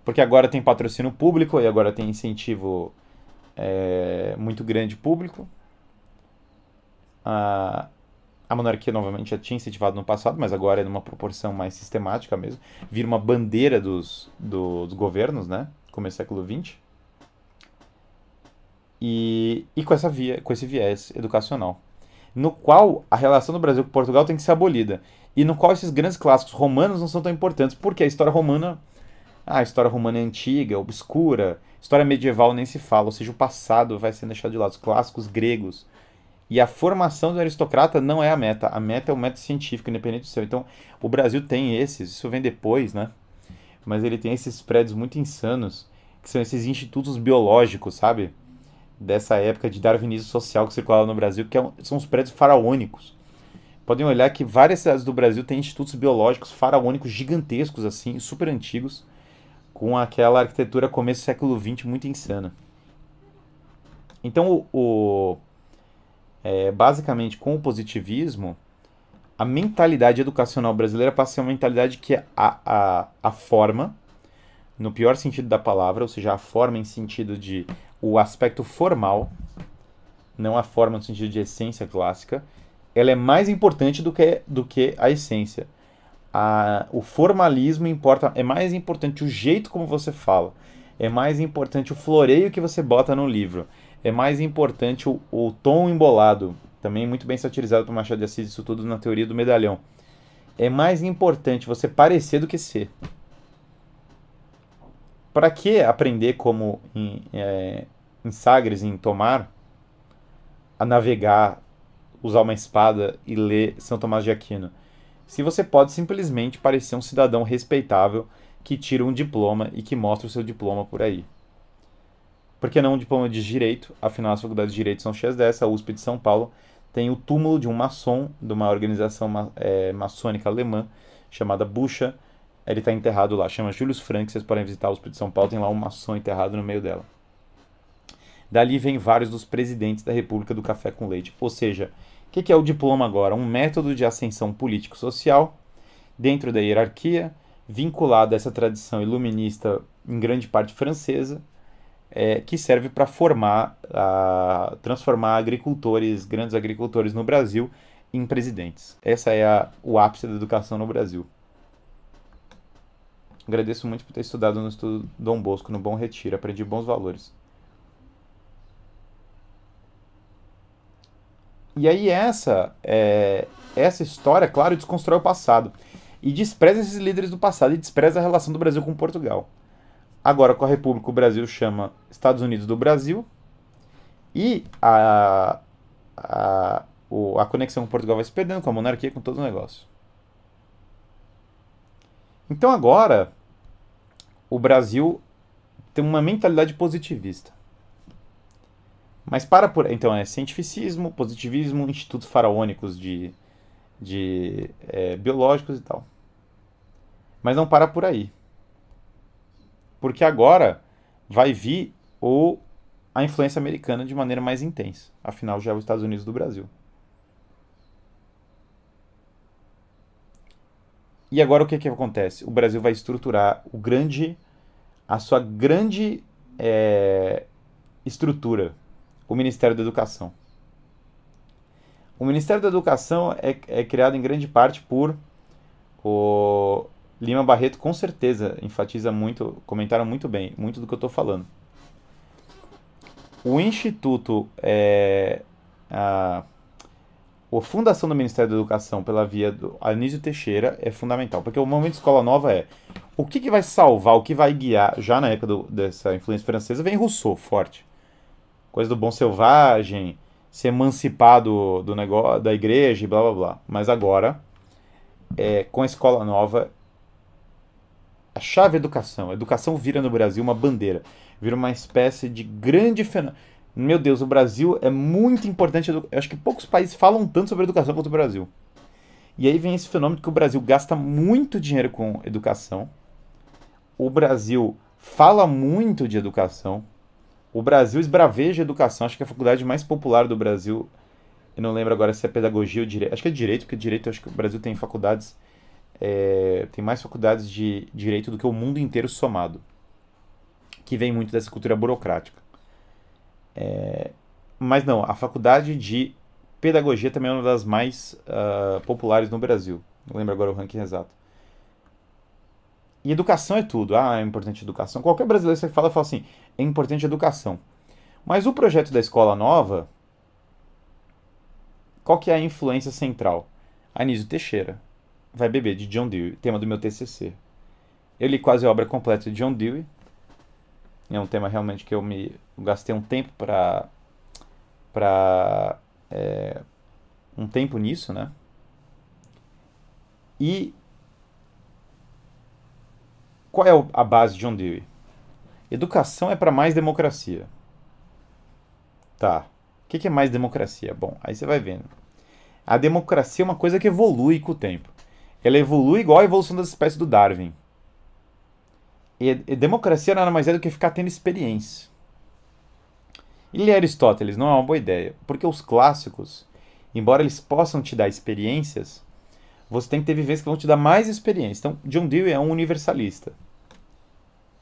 porque agora tem patrocínio público e agora tem incentivo é, muito grande público. A, a monarquia, novamente, já tinha incentivado no passado, mas agora é numa proporção mais sistemática mesmo. Vira uma bandeira dos, do, dos governos, né? Começo do século XX. E, e com, essa via, com esse viés educacional. No qual a relação do Brasil com Portugal tem que ser abolida. E no qual esses grandes clássicos romanos não são tão importantes, porque a história romana. Ah, a história romana é antiga, obscura. História medieval nem se fala, ou seja, o passado vai sendo deixado de lado. Os clássicos gregos, e a formação do aristocrata não é a meta. A meta é o método científico, independente do seu. Então, o Brasil tem esses, isso vem depois, né? Mas ele tem esses prédios muito insanos, que são esses institutos biológicos, sabe? Dessa época de darwinismo social que circulava no Brasil, que é são os prédios faraônicos. Podem olhar que várias cidades do Brasil têm institutos biológicos faraônicos gigantescos, assim, super antigos, com aquela arquitetura começo do século XX muito insana. Então, o, o é, basicamente com o positivismo, a mentalidade educacional brasileira passa a ser uma mentalidade que é a, a, a forma, no pior sentido da palavra, ou seja, a forma em sentido de o aspecto formal, não a forma no sentido de essência clássica, ela é mais importante do que, do que a essência. A, o formalismo importa, é mais importante o jeito como você fala, é mais importante o floreio que você bota no livro, é mais importante o, o tom embolado, também muito bem satirizado por Machado de Assis, isso tudo na teoria do medalhão. É mais importante você parecer do que ser. Para que aprender como em, é, em Sagres, em Tomar, a navegar, usar uma espada e ler São Tomás de Aquino? Se você pode simplesmente parecer um cidadão respeitável que tira um diploma e que mostra o seu diploma por aí. Por que não um diploma de Direito? Afinal, as faculdades de Direito são cheias dessa. A USP de São Paulo tem o túmulo de um maçom, de uma organização é, maçônica alemã, chamada Bucha. Ele está enterrado lá, chama Julius Frank, vocês podem visitar a USP de São Paulo, tem lá um maçom enterrado no meio dela. Dali vem vários dos presidentes da República do Café com Leite. Ou seja, o que, que é o diploma agora? Um método de ascensão político-social dentro da hierarquia, vinculado a essa tradição iluminista em grande parte francesa, é, que serve para formar, a, transformar agricultores, grandes agricultores no Brasil, em presidentes. Essa é a, o ápice da educação no Brasil. Agradeço muito por ter estudado no estudo Dom Bosco, no Bom Retiro. Aprendi bons valores. E aí essa é, essa história, claro, desconstrói o passado. E despreza esses líderes do passado e despreza a relação do Brasil com Portugal. Agora, com a República, o Brasil chama Estados Unidos do Brasil. E a, a, o, a conexão com Portugal vai se perdendo, com a monarquia, com todo o negócio. Então, agora, o Brasil tem uma mentalidade positivista. Mas para por. Então, é cientificismo, positivismo, institutos faraônicos de, de é, biológicos e tal. Mas não para por aí porque agora vai vir o, a influência americana de maneira mais intensa. Afinal, já é os Estados Unidos do Brasil. E agora o que, que acontece? O Brasil vai estruturar o grande, a sua grande é, estrutura, o Ministério da Educação. O Ministério da Educação é, é criado em grande parte por o Lima Barreto com certeza enfatiza muito, comentaram muito bem, muito do que eu estou falando. O Instituto, é, a, a fundação do Ministério da Educação pela via do Anísio Teixeira é fundamental, porque o momento escola nova é o que, que vai salvar, o que vai guiar, já na época do, dessa influência francesa, vem Rousseau, forte. Coisa do bom selvagem, se emancipar do, do negócio, da igreja e blá blá blá. Mas agora, é, com a escola nova, a chave é educação. A educação vira no Brasil uma bandeira, vira uma espécie de grande fenômeno. Meu Deus, o Brasil é muito importante. Eu acho que poucos países falam tanto sobre educação quanto o Brasil. E aí vem esse fenômeno que o Brasil gasta muito dinheiro com educação. O Brasil fala muito de educação. O Brasil esbraveja educação. Acho que a faculdade mais popular do Brasil, eu não lembro agora se é pedagogia ou direito. Acho que é direito, porque direito, acho que o Brasil tem faculdades, é, tem mais faculdades de direito do que o mundo inteiro somado. Que vem muito dessa cultura burocrática. É, mas não, a faculdade de pedagogia também é uma das mais uh, populares no Brasil. Não lembro agora o ranking exato. E educação é tudo. Ah, é importante educação. Qualquer brasileiro que fala, fala assim, é importante educação. Mas o projeto da escola nova, qual que é a influência central? Anísio Teixeira. Vai beber, de John Dewey, tema do meu TCC. Eu li quase a obra completa de John Dewey. É um tema realmente que eu me gastei um tempo para para é, um tempo nisso, né? E qual é a base de John Dewey? Educação é para mais democracia. Tá. O que é mais democracia? Bom, aí você vai vendo. A democracia é uma coisa que evolui com o tempo. Ela evolui igual a evolução das espécies do Darwin. E, e democracia nada mais é do que ficar tendo experiência. E ler Aristóteles não é uma boa ideia, porque os clássicos, embora eles possam te dar experiências, você tem que ter vivências que vão te dar mais experiência. Então, John Dewey é um universalista.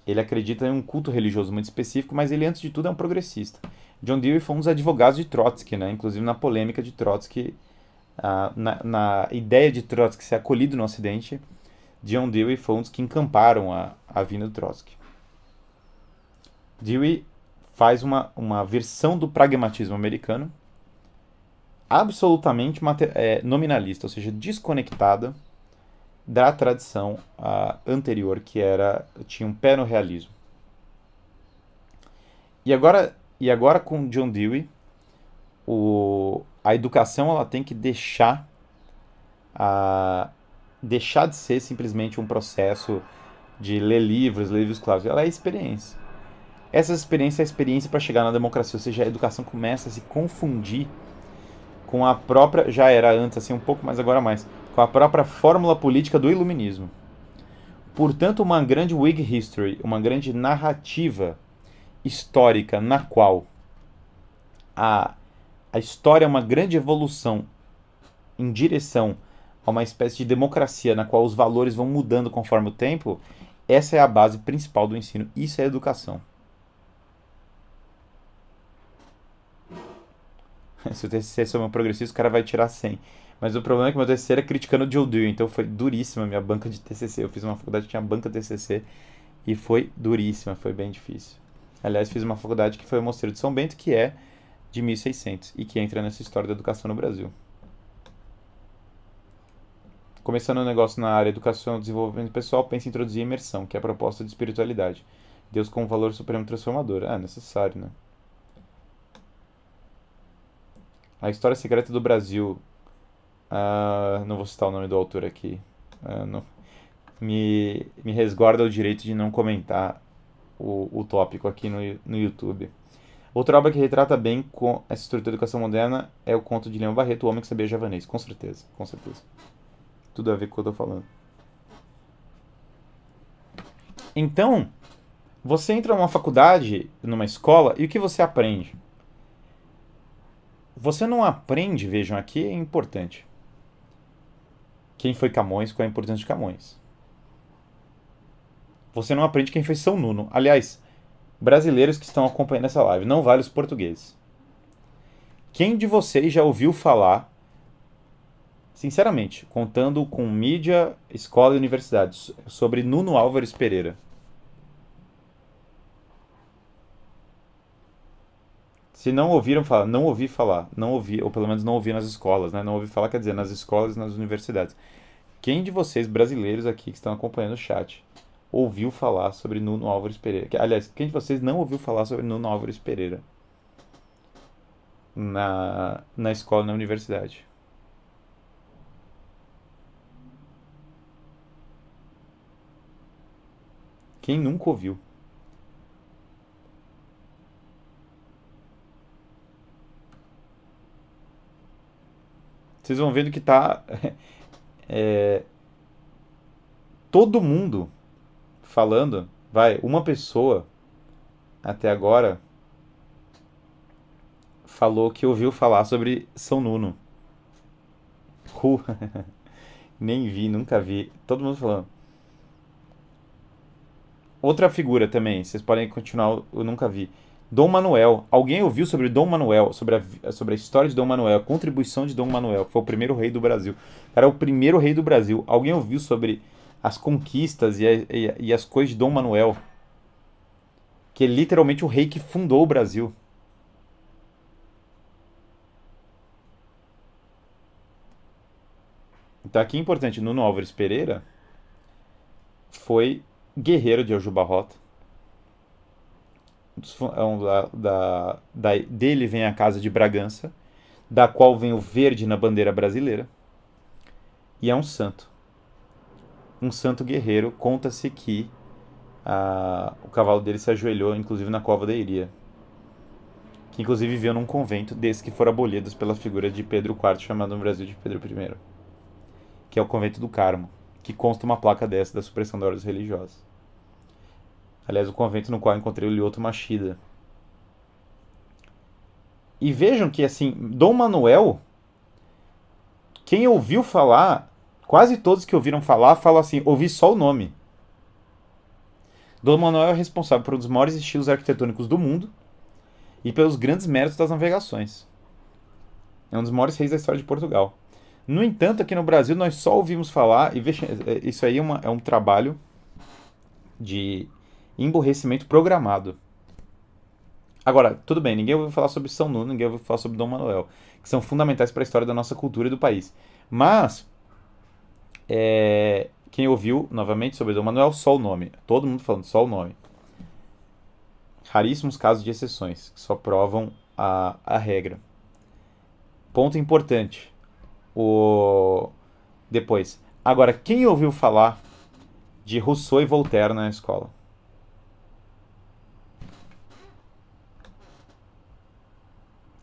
Ele acredita em um culto religioso muito específico, mas ele, antes de tudo, é um progressista. John Dewey foi um dos advogados de Trotsky, né? inclusive na polêmica de Trotsky, uh, na, na, ideia de Trotsky ser acolhido no Ocidente, John Dewey foi um dos que encamparam a, a vinda do Trotsky. Dewey faz uma, uma versão do pragmatismo americano absolutamente é, nominalista, ou seja, desconectada da tradição uh, anterior, que era tinha um pé no realismo. E agora, e agora com John Dewey, o, a educação ela tem que deixar a deixar de ser simplesmente um processo de ler livros, ler livros clássicos. Ela é experiência. Essa experiência é a experiência para chegar na democracia, ou seja, a educação começa a se confundir com a própria, já era antes assim um pouco, mas agora mais, com a própria fórmula política do iluminismo. Portanto, uma grande Whig history, uma grande narrativa histórica na qual a, a história é uma grande evolução em direção a uma espécie de democracia na qual os valores vão mudando conforme o tempo, essa é a base principal do ensino. Isso é educação. Se o TCC é um progressista, o cara vai tirar 100. Mas o problema é que meu TCC era criticando Joe Dewey, então foi duríssima a minha banca de TCC. Eu fiz uma faculdade que tinha banca TCC e foi duríssima, foi bem difícil. Aliás, fiz uma faculdade que foi o Mosteiro de São Bento, que é de 1600 e que entra nessa história da educação no Brasil. Começando um negócio na área educação e desenvolvimento pessoal, pensa em introduzir imersão, que é a proposta de espiritualidade. Deus como valor supremo transformador. É necessário, né? A História Secreta do Brasil. Uh, não vou citar o nome do autor aqui. Uh, não, me, me resguarda o direito de não comentar o, o tópico aqui no, no YouTube. Outra obra que retrata bem com essa estrutura da educação moderna é o conto de Leão Barreto, O Homem que Sabia Javanês. Com certeza, com certeza. Tudo a ver com o que eu tô falando. Então, você entra numa faculdade, numa escola, e o que você aprende? Você não aprende, vejam aqui, é importante. Quem foi Camões, qual é a importância de Camões. Você não aprende quem foi São Nuno. Aliás, brasileiros que estão acompanhando essa live, não vale os portugueses. Quem de vocês já ouviu falar sinceramente, contando com mídia, escola e universidades, sobre Nuno Álvares Pereira. Se não ouviram falar, não ouvi falar, não ouvi, ou pelo menos não ouvi nas escolas, né? Não ouvi falar, quer dizer, nas escolas e nas universidades. Quem de vocês, brasileiros aqui que estão acompanhando o chat, ouviu falar sobre Nuno Álvares Pereira? Aliás, quem de vocês não ouviu falar sobre Nuno Álvares Pereira? Na, na escola, na universidade. Quem nunca ouviu? Vocês vão vendo que tá. É, todo mundo falando. Vai, uma pessoa até agora falou que ouviu falar sobre São Nuno. Uh, nem vi, nunca vi. Todo mundo falando. Outra figura também, vocês podem continuar, eu nunca vi. Dom Manuel. Alguém ouviu sobre Dom Manuel, sobre a, sobre a história de Dom Manuel, a contribuição de Dom Manuel, que foi o primeiro rei do Brasil. Era o primeiro rei do Brasil. Alguém ouviu sobre as conquistas e, a, e, e as coisas de Dom Manuel? Que é literalmente o rei que fundou o Brasil. Então aqui é importante, Nuno Álvares Pereira foi guerreiro de Aljubarrota é da, da, da, dele vem a Casa de Bragança, da qual vem o verde na bandeira brasileira, e é um santo. Um santo guerreiro. Conta-se que a, o cavalo dele se ajoelhou, inclusive, na cova da Iria, que inclusive viveu num convento desses que foram abolidos pela figura de Pedro IV, chamado no Brasil de Pedro I, que é o convento do Carmo, que consta uma placa dessa da supressão da ordens religiosas. Aliás, o convento no qual encontrei o Lyoto Machida. E vejam que, assim, Dom Manuel, quem ouviu falar, quase todos que ouviram falar, falam assim, ouvi só o nome. Dom Manuel é responsável por um dos maiores estilos arquitetônicos do mundo e pelos grandes méritos das navegações. É um dos maiores reis da história de Portugal. No entanto, aqui no Brasil nós só ouvimos falar, e veja, é, isso aí é, uma, é um trabalho de emborrecimento programado. Agora, tudo bem, ninguém ouviu falar sobre São Nuno, ninguém ouviu falar sobre Dom Manuel, que são fundamentais para a história da nossa cultura e do país. Mas, é, quem ouviu, novamente, sobre Dom Manuel, só o nome. Todo mundo falando, só o nome. Raríssimos casos de exceções, que só provam a, a regra. Ponto importante. O... Depois. Agora, quem ouviu falar de Rousseau e Voltaire na escola?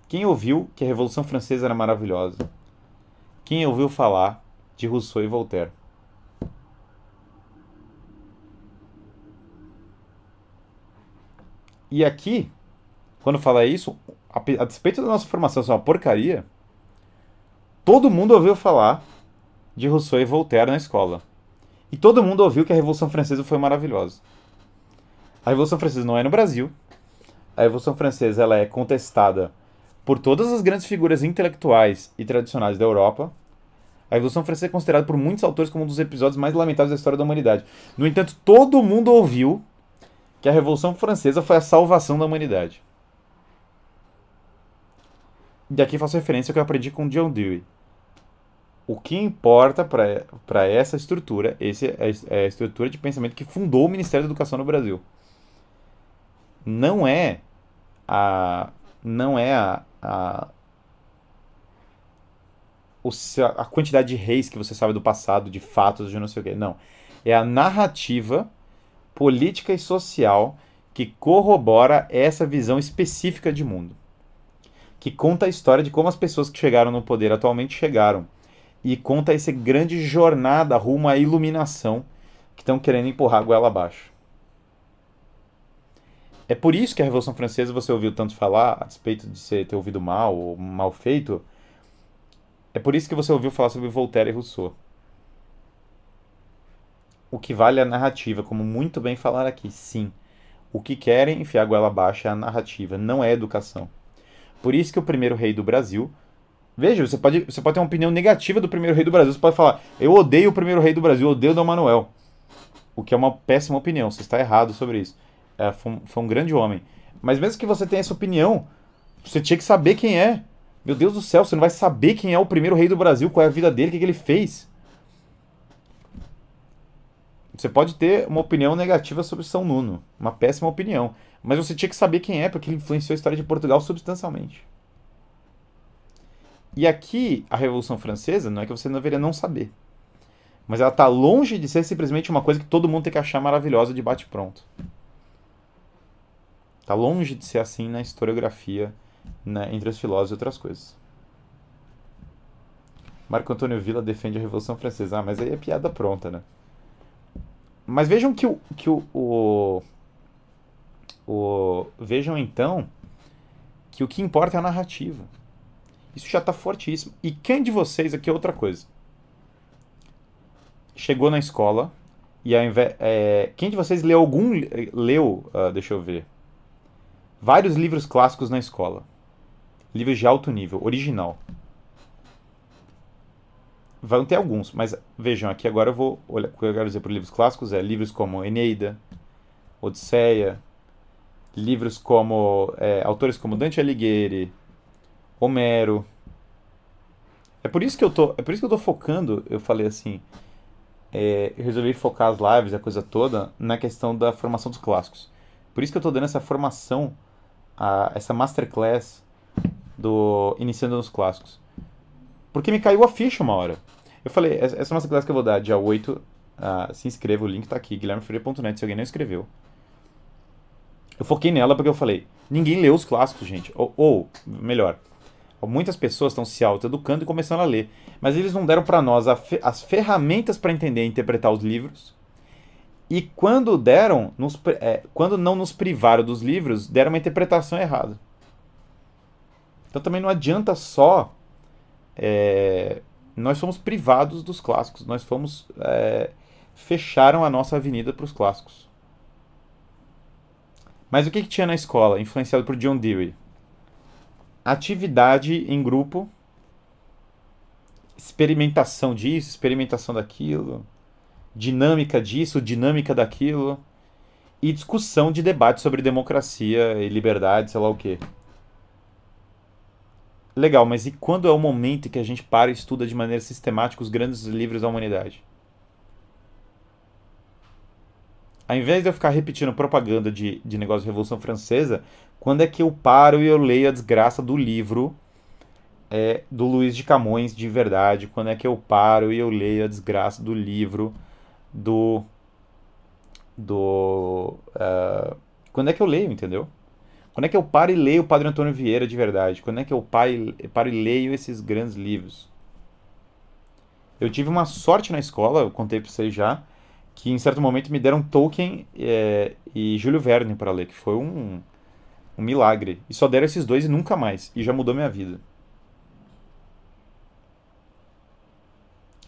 Quem ouviu que a Revolução Francesa era maravilhosa? Quem ouviu falar de Rousseau e Voltaire? E aqui, quando fala isso, a, despeito da nossa formação ser uma porcaria, todo mundo ouviu falar de Rousseau e Voltaire na escola. E todo mundo ouviu que a Revolução Francesa foi maravilhosa. A Revolução Francesa não é no Brasil. A Revolução Francesa ela é contestada por todas as grandes figuras intelectuais e tradicionais da Europa, a Revolução Francesa é considerada por muitos autores como um dos episódios mais lamentáveis da história da humanidade. No entanto, todo mundo ouviu que a Revolução Francesa foi a salvação da humanidade. E aqui faço referência ao que eu aprendi com John Dewey. O que importa para essa estrutura, esse é, é a estrutura de pensamento que fundou o Ministério da Educação no Brasil. Não é a não é a, a, a quantidade de reis que você sabe do passado, de fatos, de não sei o quê. Não. É a narrativa política e social que corrobora essa visão específica de mundo. Que conta a história de como as pessoas que chegaram no poder atualmente chegaram. E conta essa grande jornada rumo à iluminação que estão querendo empurrar a goela abaixo. É por isso que a Revolução Francesa você ouviu tanto falar, a despeito de você ter ouvido mal ou mal feito. É por isso que você ouviu falar sobre Voltaire e Rousseau. O que vale é a narrativa, como muito bem falar aqui, sim. O que querem enfiar a goela abaixo é a narrativa, não é a educação. Por isso que o primeiro rei do Brasil Veja, você pode, você pode ter uma opinião negativa do primeiro rei do Brasil. Você pode falar, eu odeio o primeiro rei do Brasil, eu odeio Dom Manuel. O que é uma péssima opinião, você está errado sobre isso. É, foi, um, foi um grande homem. Mas mesmo que você tenha essa opinião, você tinha que saber quem é. Meu Deus do céu, você não vai saber quem é o primeiro rei do Brasil, qual é a vida dele, o que, que ele fez. Você pode ter uma opinião negativa sobre São Nuno, uma péssima opinião, mas você tinha que saber quem é, porque ele influenciou a história de Portugal substancialmente. E aqui, a Revolução Francesa, não é que você deveria não saber, mas ela está longe de ser simplesmente uma coisa que todo mundo tem que achar maravilhosa de bate-pronto. Está longe de ser assim na historiografia, né, entre os filósofos e outras coisas. Marco Antônio Villa defende a Revolução Francesa. Ah, mas aí é piada pronta, né? Mas vejam que o, que o, o, o vejam então que o que importa é a narrativa. Isso já está fortíssimo. E quem de vocês aqui é outra coisa? Chegou na escola e ao invés, é, quem de vocês leu algum leu, uh, deixa eu ver, vários livros clássicos na escola, livros de alto nível, original. Vão ter alguns, mas vejam, aqui agora eu vou olhar, o que eu quero dizer para livros clássicos é livros como Eneida, Odisseia, livros como é, autores como Dante Alighieri, Homero. É por isso que eu tô, é por isso que eu tô focando, eu falei assim, é, eu resolvi focar as lives, a coisa toda, na questão da formação dos clássicos. Por isso que eu tô dando essa formação, a, essa masterclass do Iniciando nos Clássicos. Porque me caiu a ficha uma hora. Eu falei, essa é classe que eu vou dar dia 8. Uh, ah, se inscreva, o link tá aqui, guilhermefreire.net, se alguém não escreveu. Eu foquei nela porque eu falei, ninguém lê os clássicos, gente. Ou, ou melhor, muitas pessoas estão se auto-educando e começando a ler. Mas eles não deram para nós as ferramentas para entender e interpretar os livros. E quando deram, nos, é, quando não nos privaram dos livros, deram uma interpretação errada. Então também não adianta só é, nós fomos privados dos clássicos, nós fomos é, fecharam a nossa avenida para os clássicos. Mas o que, que tinha na escola, influenciado por John Dewey? Atividade em grupo, experimentação disso, experimentação daquilo, dinâmica disso, dinâmica daquilo, e discussão de debate sobre democracia e liberdade, sei lá o quê. Legal, mas e quando é o momento que a gente para e estuda de maneira sistemática os grandes livros da humanidade? Ao invés de eu ficar repetindo propaganda de, de negócio de Revolução Francesa, quando é que eu paro e eu leio a desgraça do livro é, do Luiz de Camões de verdade? Quando é que eu paro e eu leio a desgraça do livro do. do. Uh, quando é que eu leio, entendeu? Quando é que eu paro e leio o Padre Antônio Vieira de verdade? Quando é que eu paro e leio esses grandes livros? Eu tive uma sorte na escola, eu contei para vocês já, que em certo momento me deram Tolkien é, e Júlio Verne para ler, que foi um, um milagre. E só deram esses dois e nunca mais. E já mudou minha vida.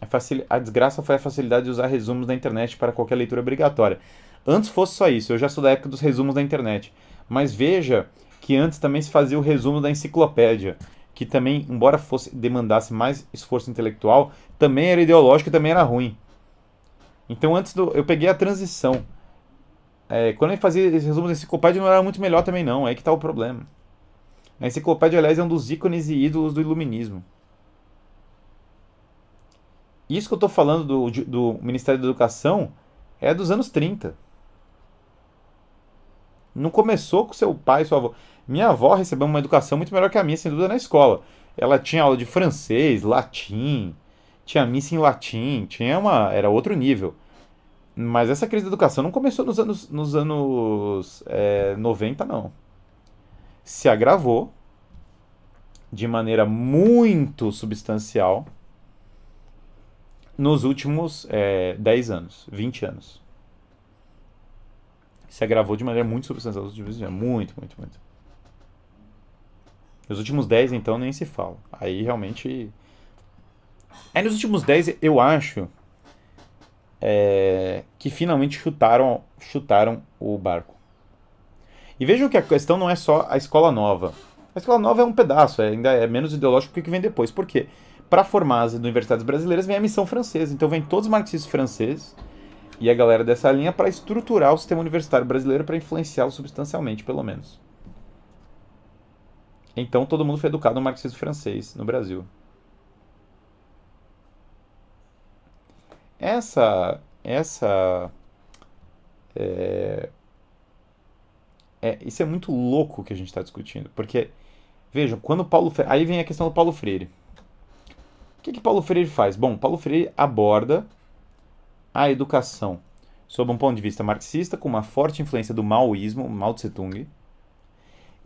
A, facil... a desgraça foi a facilidade de usar resumos da internet para qualquer leitura obrigatória. Antes fosse só isso, eu já sou da época dos resumos da internet. Mas veja que antes também se fazia o resumo da enciclopédia, que também, embora fosse demandasse mais esforço intelectual, também era ideológico e também era ruim. Então antes do, eu peguei a transição. É, quando eu fazia esse resumo da enciclopédia não era muito melhor também não, é que está o problema. A enciclopédia, aliás, é um dos ícones e ídolos do iluminismo. Isso que eu estou falando do, do Ministério da Educação é dos anos 30. Não começou com seu pai sua avó. Minha avó recebeu uma educação muito melhor que a minha, sem dúvida, na escola. Ela tinha aula de francês, latim, tinha missa em latim, tinha uma. era outro nível. Mas essa crise da educação não começou nos anos, nos anos é, 90, não. Se agravou de maneira muito substancial nos últimos é, 10 anos, 20 anos se agravou de maneira muito substancial nos últimos anos. Muito, muito, muito. Nos últimos 10, então, nem se fala. Aí realmente. Aí nos últimos 10, eu acho é, que finalmente chutaram, chutaram o barco. E vejam que a questão não é só a escola nova. A escola nova é um pedaço, é, ainda é menos ideológico que o que vem depois. Por quê? Para formar as universidades brasileiras vem a missão francesa. Então vem todos os marxistas franceses e a galera dessa linha para estruturar o sistema universitário brasileiro para influenciá-lo substancialmente, pelo menos. Então todo mundo foi educado no marxismo francês no Brasil. Essa, essa, é, é, isso é muito louco que a gente está discutindo, porque vejam quando Paulo Freire, aí vem a questão do Paulo Freire. O que que Paulo Freire faz? Bom, Paulo Freire aborda a educação sob um ponto de vista marxista, com uma forte influência do maoísmo, Mao Tse Tung,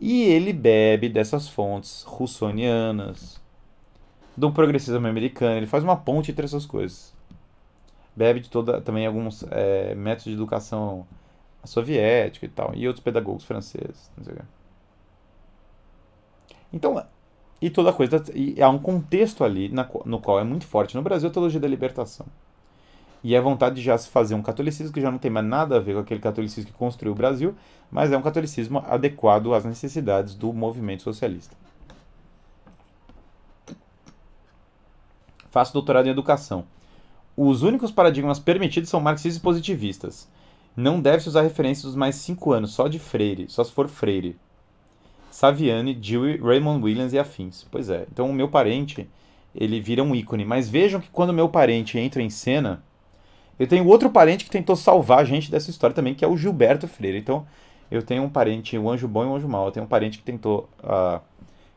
e ele bebe dessas fontes russonianas, do progressismo americano, ele faz uma ponte entre essas coisas. Bebe de toda, também alguns é, métodos de educação soviética e tal, e outros pedagogos franceses. Então, e toda coisa, e há um contexto ali na, no qual é muito forte no Brasil a teologia da libertação. E a vontade de já se fazer um catolicismo que já não tem mais nada a ver com aquele catolicismo que construiu o Brasil, mas é um catolicismo adequado às necessidades do movimento socialista. Faço doutorado em educação. Os únicos paradigmas permitidos são marxistas e positivistas. Não deve-se usar referências dos mais cinco anos, só de Freire, só se for Freire. Saviani, Dewey, Raymond Williams e afins. Pois é, então o meu parente, ele vira um ícone. Mas vejam que quando o meu parente entra em cena, eu tenho outro parente que tentou salvar a gente dessa história também, que é o Gilberto Freire. Então, eu tenho um parente, um anjo bom e um anjo mau. Eu tenho um parente que tentou, uh,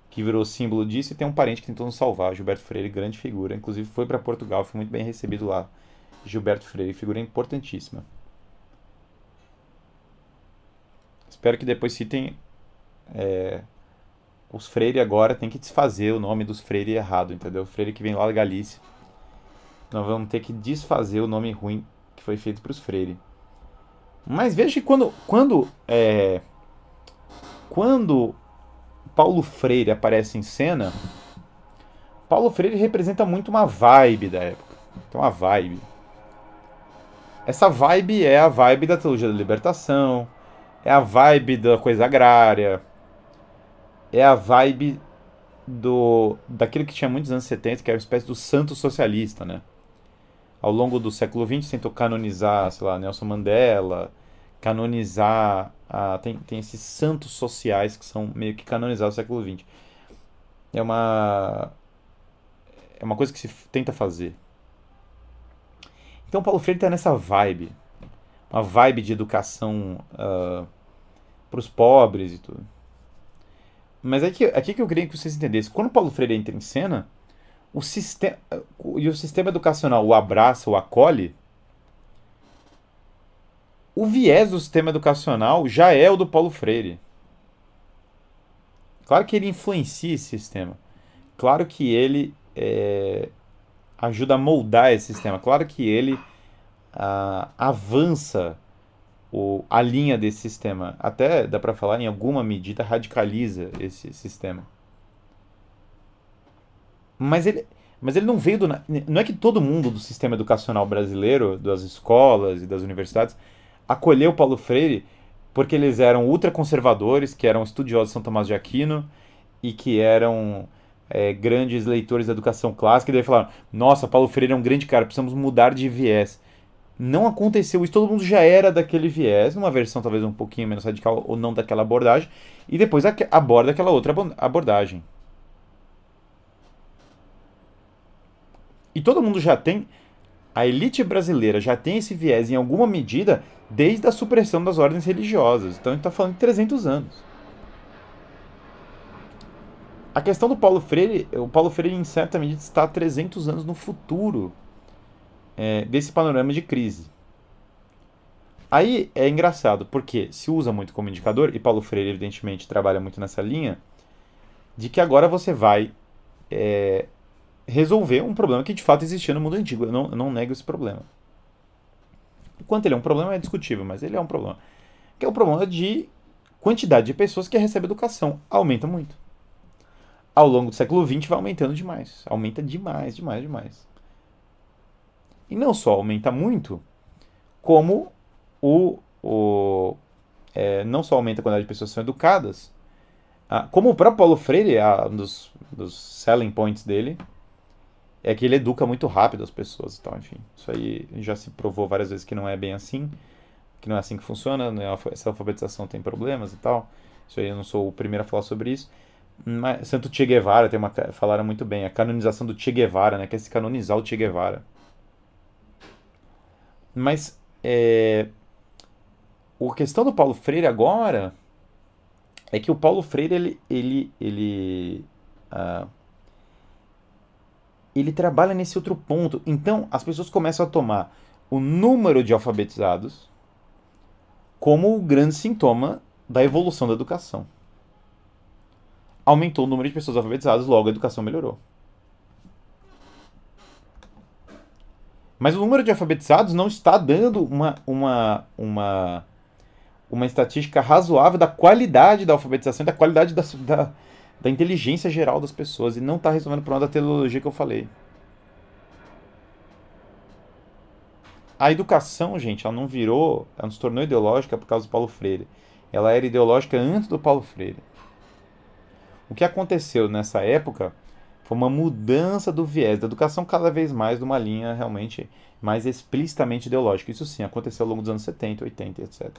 que virou símbolo disso, e tem um parente que tentou nos salvar. Gilberto Freire, grande figura. Inclusive, foi para Portugal, foi muito bem recebido lá. Gilberto Freire, figura importantíssima. Espero que depois citem. É, os Freire agora tem que desfazer o nome dos Freire errado, entendeu? Freire que vem lá da Galícia nós vamos ter que desfazer o nome ruim que foi feito para os Freire. Mas veja que quando, quando, é, quando Paulo Freire aparece em cena, Paulo Freire representa muito uma vibe da época. Então, a vibe. Essa vibe é a vibe da teologia da libertação, é a vibe da coisa agrária, é a vibe do daquilo que tinha muitos anos 70, que era uma espécie do santo socialista, né? Ao longo do século XX tentou canonizar, sei lá, Nelson Mandela, canonizar. A, tem, tem esses santos sociais que são meio que canonizados no século XX. É uma. É uma coisa que se tenta fazer. Então, Paulo Freire está nessa vibe. Uma vibe de educação uh, ah, para os pobres e tudo. Mas aqui, aqui que eu queria que vocês entendessem. Quando Paulo Freire entra em cena, o sistema, e o sistema educacional o abraça, o acolhe, o viés do sistema educacional já é o do Paulo Freire. Claro que ele influencia esse sistema. Claro que ele é, ajuda a moldar esse sistema. Claro que ele avança o, a linha desse sistema. Até dá para falar, em alguma medida, radicaliza esse sistema. Mas ele, mas ele não veio do. Não é que todo mundo do sistema educacional brasileiro, das escolas e das universidades, acolheu Paulo Freire porque eles eram ultraconservadores, que eram estudiosos de São Tomás de Aquino e que eram é, grandes leitores da educação clássica, e daí falaram: Nossa, Paulo Freire é um grande cara, precisamos mudar de viés. Não aconteceu isso, todo mundo já era daquele viés, numa versão talvez um pouquinho menos radical ou não daquela abordagem, e depois aborda aquela outra abordagem. E todo mundo já tem, a elite brasileira já tem esse viés em alguma medida desde a supressão das ordens religiosas. Então a gente está falando de 300 anos. A questão do Paulo Freire, o Paulo Freire em certa medida está 300 anos no futuro é, desse panorama de crise. Aí é engraçado, porque se usa muito como indicador, e Paulo Freire evidentemente trabalha muito nessa linha, de que agora você vai é, resolver um problema que de fato existia no mundo antigo. Eu não, eu não nego esse problema. Quanto ele é um problema é discutível, mas ele é um problema. Que é o problema de quantidade de pessoas que recebem educação. Aumenta muito. Ao longo do século XX vai aumentando demais. Aumenta demais, demais, demais. E não só aumenta muito, como o, o é, não só aumenta a quantidade de pessoas que são educadas, Ah, como o próprio Paulo Freire, ah, um dos, dos selling points dele é que ele educa muito rápido as pessoas. Então, enfim, isso aí já se provou várias vezes que não é bem assim, que não é assim que funciona, né? essa alfabetização tem problemas e tal. Isso aí eu não sou o primeiro a falar sobre isso. Mas, Santo Che Guevara tem uma, falaram muito bem, a canonização do Che Guevara, né? Quer se canonizar o Che Guevara. Mas é, a questão do Paulo Freire agora é que o Paulo Freire ele ele ele uh, ele trabalha nesse outro ponto. Então as pessoas começam a tomar o número de alfabetizados como o grande sintoma da evolução da educação. Aumentou o número de pessoas alfabetizadas, logo a educação melhorou. Mas o número de alfabetizados não está dando uma, uma, uma, uma estatística razoável da qualidade da alfabetização e da qualidade da, da, da inteligência geral das pessoas. E não está resolvendo o problema da teleologia que eu falei. A educação, gente, ela não virou, ela não se tornou ideológica por causa do Paulo Freire. Ela era ideológica antes do Paulo Freire. O que aconteceu nessa época foi uma mudança do viés da educação cada vez mais numa linha realmente mais explicitamente ideológica. Isso sim aconteceu ao longo dos anos 70, 80, etc.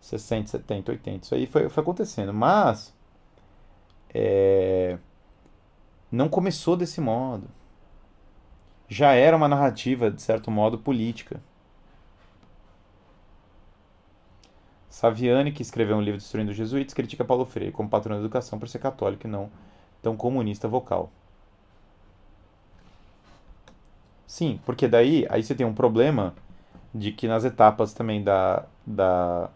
60, 70, 80. Isso aí foi, foi acontecendo. Mas é, não começou desse modo. Já era uma narrativa, de certo modo, política. Saviani, que escreveu um livro destruindo os jesuítas, critica Paulo Freire como patrão da educação por ser católico e não tão comunista vocal. Sim, porque daí aí você tem um problema de que nas etapas também da, da,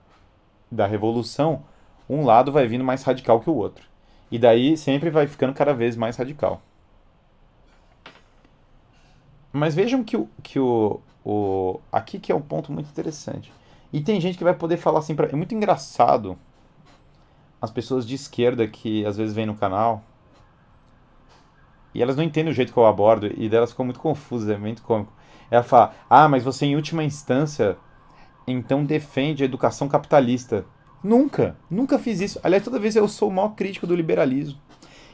da revolução, um lado vai vindo mais radical que o outro. E daí sempre vai ficando cada vez mais radical. Mas vejam que o, que o, o aqui que é um ponto muito interessante. E tem gente que vai poder falar assim, pra, é muito engraçado as pessoas de esquerda que às vezes vêm no canal e elas não entendem o jeito que eu abordo, e delas ficam muito confusas, é muito cômico. Ela fala, ah, mas você em última instância, então defende a educação capitalista. Nunca, nunca fiz isso. Aliás, toda vez eu sou o maior crítico do liberalismo.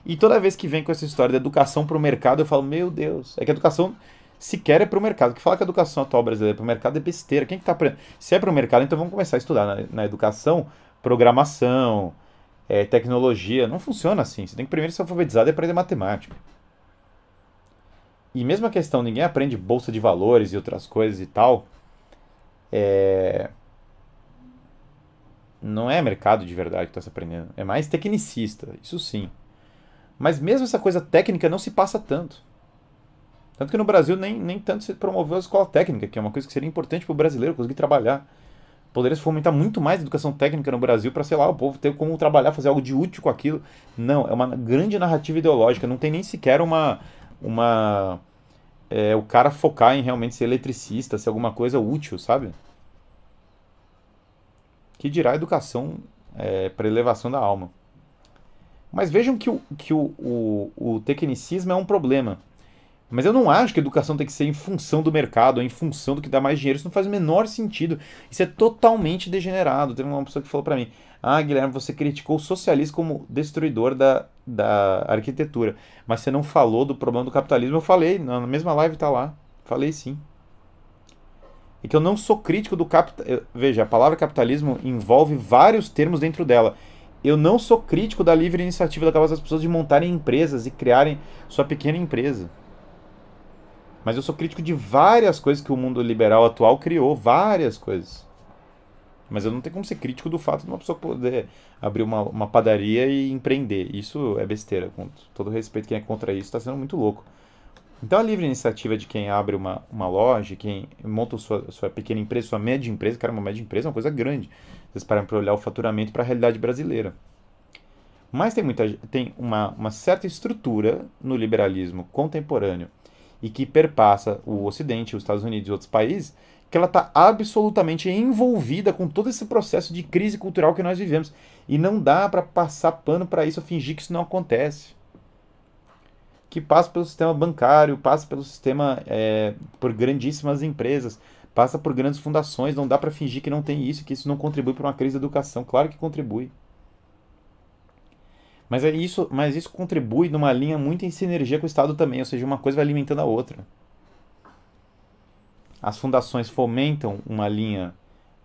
E toda vez que vem com essa história da educação para o mercado, eu falo, meu Deus, é que a educação sequer é para o mercado. Que fala que a educação atual brasileira é para o mercado é besteira. Quem que tá aprendendo? Se é para o mercado, então vamos começar a estudar na, na educação, programação, é, tecnologia. Não funciona assim. Você tem que primeiro ser alfabetizado e aprender matemática. E mesmo a questão, ninguém aprende bolsa de valores e outras coisas e tal. É... Não é mercado de verdade que está se aprendendo. É mais tecnicista, isso sim. Mas mesmo essa coisa técnica não se passa tanto. Tanto que no Brasil nem, nem tanto se promoveu a escola técnica, que é uma coisa que seria importante para o brasileiro conseguir trabalhar. Poderia se fomentar muito mais educação técnica no Brasil para, sei lá, o povo ter como trabalhar, fazer algo de útil com aquilo. Não, é uma grande narrativa ideológica. Não tem nem sequer uma, uma é, o cara focar em realmente ser eletricista, ser alguma coisa útil, sabe? Que dirá educação é, para elevação da alma. Mas vejam que, o, que o, o, o tecnicismo é um problema. Mas eu não acho que a educação tem que ser em função do mercado, em função do que dá mais dinheiro. Isso não faz o menor sentido. Isso é totalmente degenerado. Teve uma pessoa que falou para mim: Ah, Guilherme, você criticou o socialismo como destruidor da, da arquitetura, mas você não falou do problema do capitalismo. Eu falei, na mesma live tá lá. Falei sim. E que eu não sou crítico do capitalismo. Veja, a palavra capitalismo envolve vários termos dentro dela. Eu não sou crítico da livre iniciativa das pessoas de montarem empresas e criarem sua pequena empresa. Mas eu sou crítico de várias coisas que o mundo liberal atual criou, várias coisas. Mas eu não tenho como ser crítico do fato de uma pessoa poder abrir uma, uma padaria e empreender. Isso é besteira. Com todo respeito, quem é contra isso está sendo muito louco. Então a livre iniciativa de quem abre uma, uma loja, quem monta sua, sua pequena empresa, sua média empresa, cara, uma média empresa é uma coisa grande. Vocês param para olhar o faturamento para a realidade brasileira. Mas tem, muita, tem uma, uma certa estrutura no liberalismo contemporâneo e que perpassa o Ocidente, os Estados Unidos e outros países, que ela está absolutamente envolvida com todo esse processo de crise cultural que nós vivemos. E não dá para passar pano para isso fingir que isso não acontece. Que passa pelo sistema bancário, passa pelo sistema é, por grandíssimas empresas, passa por grandes fundações. Não dá para fingir que não tem isso, que isso não contribui para uma crise da educação. Claro que contribui. Mas, é isso, mas isso contribui numa linha muito em sinergia com o Estado também, ou seja, uma coisa vai alimentando a outra. As fundações fomentam uma linha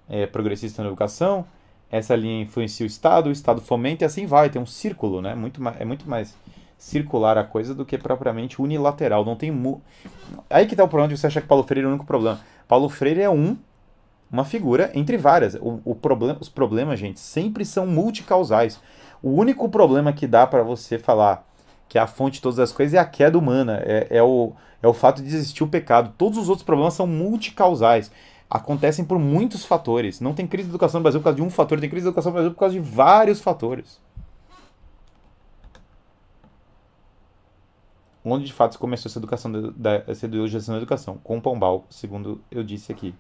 é, progressista na educação, essa linha influencia o Estado, o Estado fomenta e assim vai, tem um círculo, né? Muito mais, é muito mais circular a coisa do que propriamente unilateral. Não tem mu... Aí que tá o problema de você achar que Paulo Freire é o único problema. Paulo Freire é um, uma figura entre várias. O, o problema, os problemas, gente, sempre são multicausais. O único problema que dá para você falar que é a fonte de todas as coisas é a queda humana, é, é, o, é o fato de existir o pecado. Todos os outros problemas são multicausais acontecem por muitos fatores. Não tem crise de educação no Brasil por causa de um fator, tem crise de educação no Brasil por causa de vários fatores. Onde de fato começou essa educação da, essa ideologização da educação? Com Pombal, segundo eu disse aqui.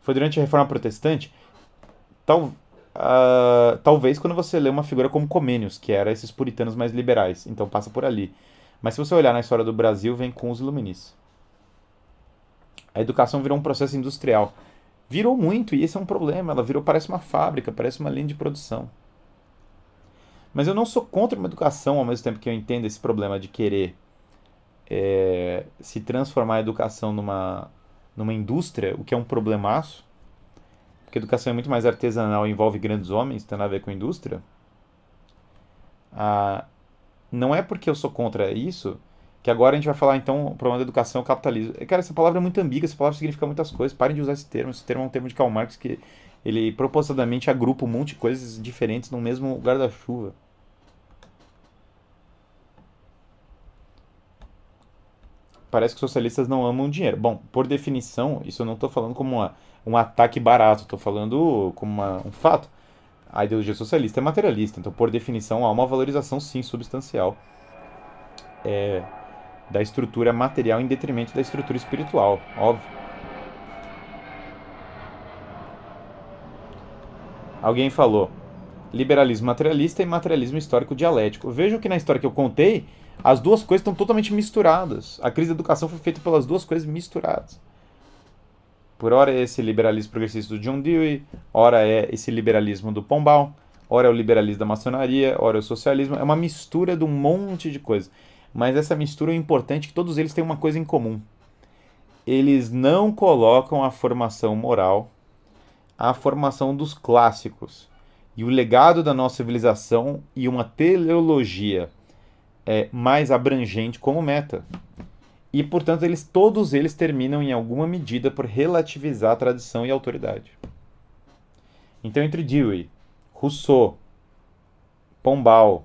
Foi durante a Reforma Protestante, tal, uh, talvez quando você lê uma figura como Comênios, que era esses puritanos mais liberais, então passa por ali. Mas se você olhar na história do Brasil, vem com os iluministas a educação virou um processo industrial. Virou muito, e esse é um problema. Ela virou, parece uma fábrica, parece uma linha de produção. Mas eu não sou contra uma educação, ao mesmo tempo que eu entendo esse problema de querer é, se transformar a educação numa, numa indústria, o que é um problemaço. Porque educação é muito mais artesanal e envolve grandes homens, tem nada a ver com indústria. Ah, não é porque eu sou contra isso que agora a gente vai falar então o problema da educação e o capitalismo. Cara, essa palavra é muito ambígua, essa palavra significa muitas coisas. Parem de usar esse termo. Esse termo é um termo de Karl Marx que ele propositadamente agrupa um monte de coisas diferentes no mesmo guarda-chuva. Parece que socialistas não amam dinheiro. Bom, por definição, isso eu não estou falando como uma, um ataque barato, estou falando como uma, um fato. A ideologia socialista é materialista, então por definição há uma valorização sim substancial. É, da estrutura material em detrimento da estrutura espiritual, óbvio. Alguém falou liberalismo materialista e materialismo histórico dialético. Vejam que na história que eu contei, as duas coisas estão totalmente misturadas. A crise da educação foi feita pelas duas coisas misturadas. Por hora é esse liberalismo progressista do John Dewey, ora é esse liberalismo do Pombal, ora é o liberalismo da maçonaria, ora é o socialismo. É uma mistura de um monte de coisas mas essa mistura é importante que todos eles têm uma coisa em comum. Eles não colocam a formação moral, a formação dos clássicos e o legado da nossa civilização e uma teleologia é, mais abrangente como meta. E, portanto, eles todos eles terminam em alguma medida por relativizar a tradição e a autoridade. Então, entre Dewey, Rousseau, Pombal,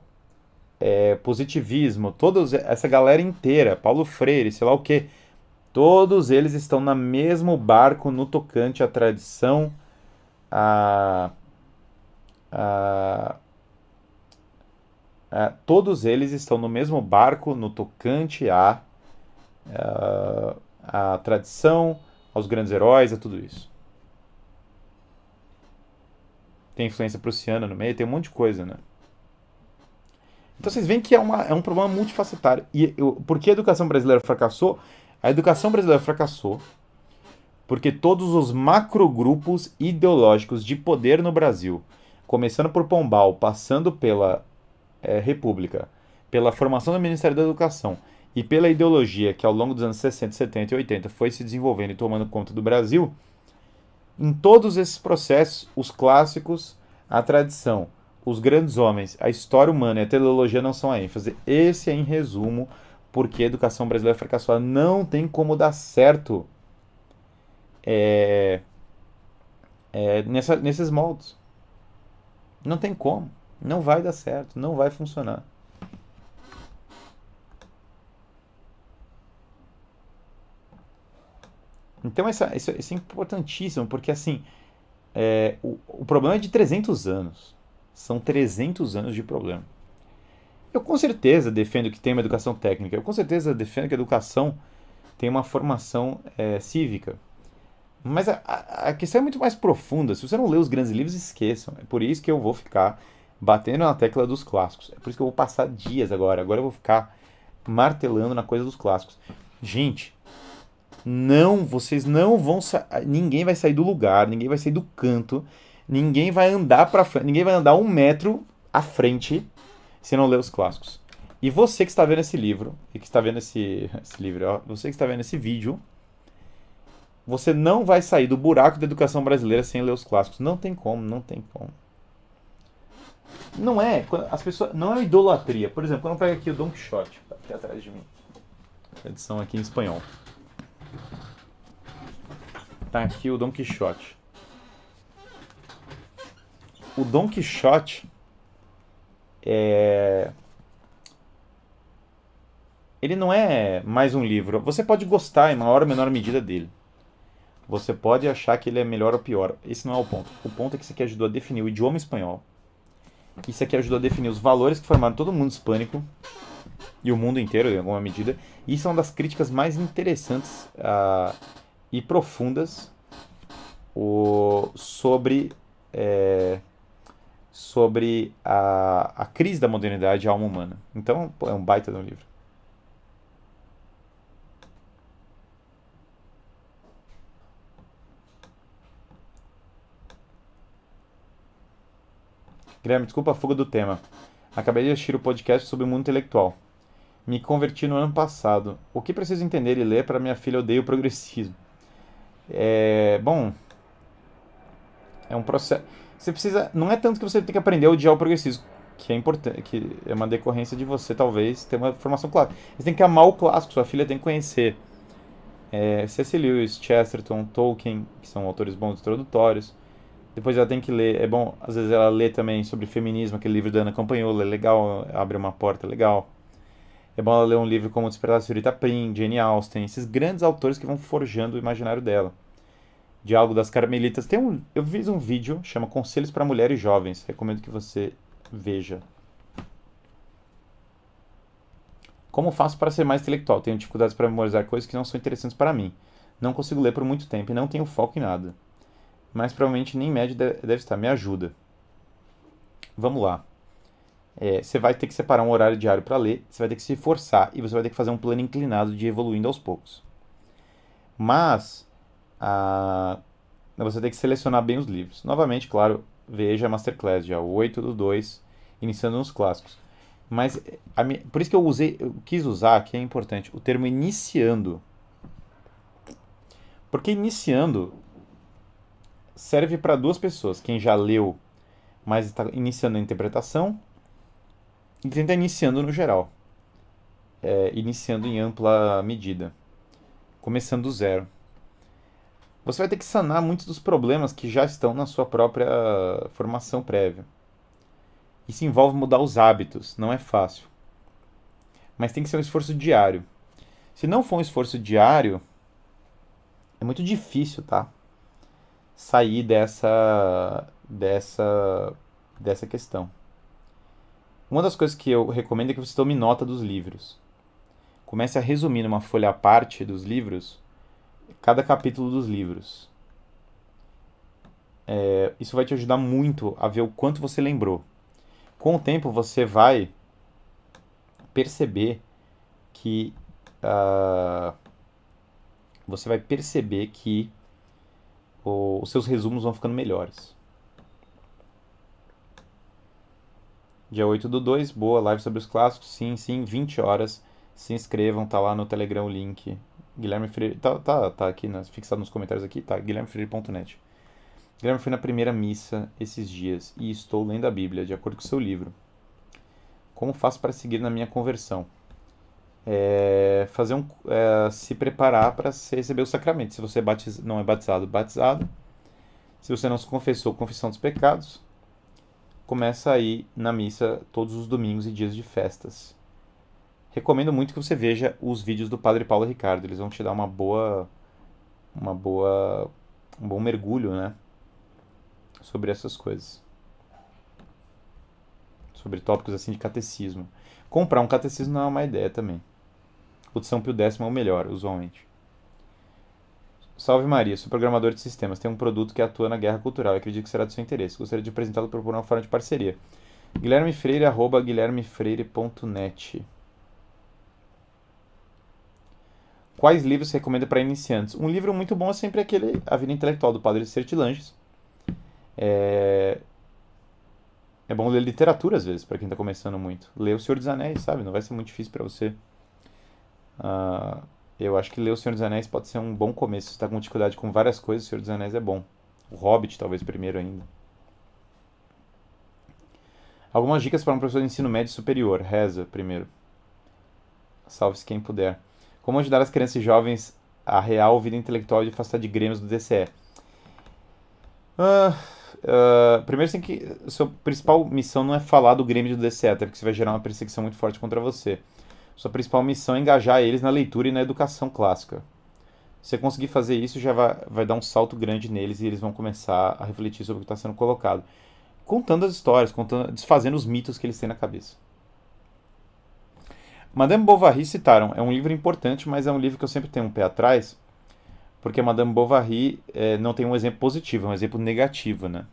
é, positivismo, todos essa galera inteira, Paulo Freire, sei lá o que, todos eles estão no mesmo barco no tocante à tradição, a, a, a todos eles estão no mesmo barco no tocante à a tradição, aos grandes heróis, a tudo isso. Tem influência prussiana no meio, tem um monte de coisa, né? Então vocês veem que é, uma, é um problema multifacetário. E eu, por que a educação brasileira fracassou? A educação brasileira fracassou porque todos os macrogrupos ideológicos de poder no Brasil, começando por Pombal, passando pela é, República, pela formação do Ministério da Educação e pela ideologia que ao longo dos anos 60, 70 e 80 foi se desenvolvendo e tomando conta do Brasil, em todos esses processos, os clássicos, a tradição, os grandes homens, a história humana e a teleologia não são a ênfase. Esse é, em resumo, porque a educação brasileira fracassou. Não tem como dar certo é, é, nessa, nesses moldes. Não tem como. Não vai dar certo. Não vai funcionar. Então, essa, isso, isso é importantíssimo, porque assim, é, o, o problema é de 300 anos. São 300 anos de problema. Eu com certeza defendo que tem uma educação técnica. Eu com certeza defendo que a educação tem uma formação é, cívica. Mas a, a, a, questão é muito mais profunda. Se você não lê os grandes livros, esqueçam. É por isso que eu vou ficar batendo na tecla dos clássicos. É por isso que eu vou passar dias agora. Agora eu vou ficar martelando na coisa dos clássicos. Gente, não, vocês não vão ninguém vai sair do lugar, ninguém vai sair do canto ninguém vai andar para frente, ninguém vai andar um metro à frente se não ler os clássicos. E você que está vendo esse livro, e que está vendo esse, esse livro, ó, você que está vendo esse vídeo, você não vai sair do buraco da educação brasileira sem ler os clássicos. Não tem como, não tem como. Não é, as pessoas, não é idolatria. Por exemplo, quando eu pego aqui o Don Quixote, tá aqui atrás de mim. Edição aqui em espanhol. Tá aqui o Don Quixote. O Don Quixote é ele não é mais um livro. Você pode gostar em maior ou menor medida dele. Você pode achar que ele é melhor ou pior. Esse não é o ponto. O ponto é que isso aqui ajudou a definir o idioma espanhol. Isso aqui ajudou a definir os valores que formaram todo mundo hispânico e o mundo inteiro, em alguma medida. E isso é uma das críticas mais interessantes uh, e profundas o, sobre, é, sobre a, a crise da modernidade e a alma humana. Então, é um baita de um livro. Guilherme, desculpa a fuga do tema. Acabei de assistir o podcast sobre o mundo intelectual. Me converti no ano passado. O que preciso entender e ler para minha filha odeia o progressismo? É, bom, é um processo. Você precisa, não é tanto que você tem que aprender a odiar o progressismo, que é importante, que é uma decorrência de você talvez ter uma formação clara. Você tem que amar o clássico, sua filha tem que conhecer é, C.S. Lewis, Chesterton, Tolkien, que são autores bons introdutórios. Depois ela tem que ler, é bom, às vezes ela lê também sobre feminismo, aquele livro da Ana Campanhola, é legal, abre uma porta legal. É bom ela ler um livro como Despertar da Senhorita Prim, Jane Austen, esses grandes autores que vão forjando o imaginário dela. Diálogo das Carmelitas. Tem um, eu fiz um vídeo, chama Conselhos para Mulheres Jovens. Recomendo que você veja. Como faço para ser mais intelectual? Tenho dificuldades para memorizar coisas que não são interessantes para mim. Não consigo ler por muito tempo e não tenho foco em nada mas provavelmente nem médio deve estar. Me ajuda. Vamos lá. É, você vai ter que separar um horário diário para ler, você vai ter que se forçar e você vai ter que fazer um plano inclinado de evoluindo aos poucos. Mas a, você tem que selecionar bem os livros. Novamente, claro, veja a Masterclass, já 8 do 2, iniciando nos clássicos. Mas a, por isso que eu usei, eu quis usar, que é importante, o termo iniciando. Porque iniciando serve para duas pessoas. Quem já leu, mas está iniciando a interpretação, e quem está iniciando no geral. É, iniciando em ampla medida. Começando do zero. Você vai ter que sanar muitos dos problemas que já estão na sua própria formação prévia. Isso envolve mudar os hábitos, não é fácil. Mas tem que ser um esforço diário. Se não for um esforço diário, é muito difícil, tá? sair dessa dessa dessa questão. Uma das coisas que eu recomendo é que você tome nota dos livros. Comece a resumir numa folha à parte dos livros cada capítulo dos livros. É, isso vai te ajudar muito a ver o quanto você lembrou. Com o tempo você vai perceber que uh, você vai perceber que o, os seus resumos vão ficando melhores. Dia 8 do 2, boa live sobre os clássicos. Sim, sim, 20 horas. Se inscrevam, tá lá no Telegram o link. Guilherme Freire. Tá, tá, tá aqui, nas, fixado nos comentários aqui, tá? guilhermefreire.net. Guilherme foi na primeira missa esses dias e estou lendo a Bíblia, de acordo com o seu livro. Como faço para seguir na minha conversão? é, fazer um, é, se preparar para receber o sacramento. Se você batiz, não é batizado, batizado. Se você não se confessou, confissão dos pecados. Começa aí na missa todos os domingos e dias de festas. Recomendo muito que você veja os vídeos do Padre Paulo Ricardo. Eles vão te dar uma boa, uma boa, um bom mergulho, né, sobre essas coisas, sobre tópicos assim de catecismo. Comprar um catecismo não é uma ideia também. O de São Pio X é o melhor, usualmente. Salve Maria, sou programador de sistemas. Tenho um produto que atua na guerra cultural e acredito que será de seu interesse. Gostaria de apresentá-lo por uma forma de parceria. Guilherme Freire, arroba guilhermefreire.net. Quais livros você recomenda para iniciantes? Um livro muito bom é sempre aquele A Vida Intelectual, do Padre Sertilanges. É... é bom ler literatura às vezes, para quem tá começando muito. Ler O Senhor dos Anéis, sabe? Não vai ser muito difícil para você. Uh, eu acho que ler O Senhor dos Anéis pode ser um bom começo. Se tá com dificuldade com várias coisas, O Senhor dos Anéis é bom. O Hobbit, talvez, primeiro ainda. Algumas dicas para um professor de ensino médio superior. Reza, primeiro. Salve-se quem puder. Como ajudar as crianças e jovens a real vida intelectual e afastar de grêmios do DCE? Uh, uh, primeiro, você tem que. Sua principal missão não é falar do Grêmio do DCE, até porque isso vai gerar uma perseguição muito forte contra você. Sua principal missão é engajar eles na leitura e na educação clássica. Se você conseguir fazer isso, já vai, vai dar um salto grande neles e eles vão começar a refletir sobre o que está sendo colocado. Contando as histórias, contando, desfazendo os mitos que eles têm na cabeça. Madame Bovary citaram. É um livro importante, mas é um livro que eu sempre tenho um pé atrás, porque Madame Bovary é, não tem um exemplo positivo, é um exemplo negativo, né?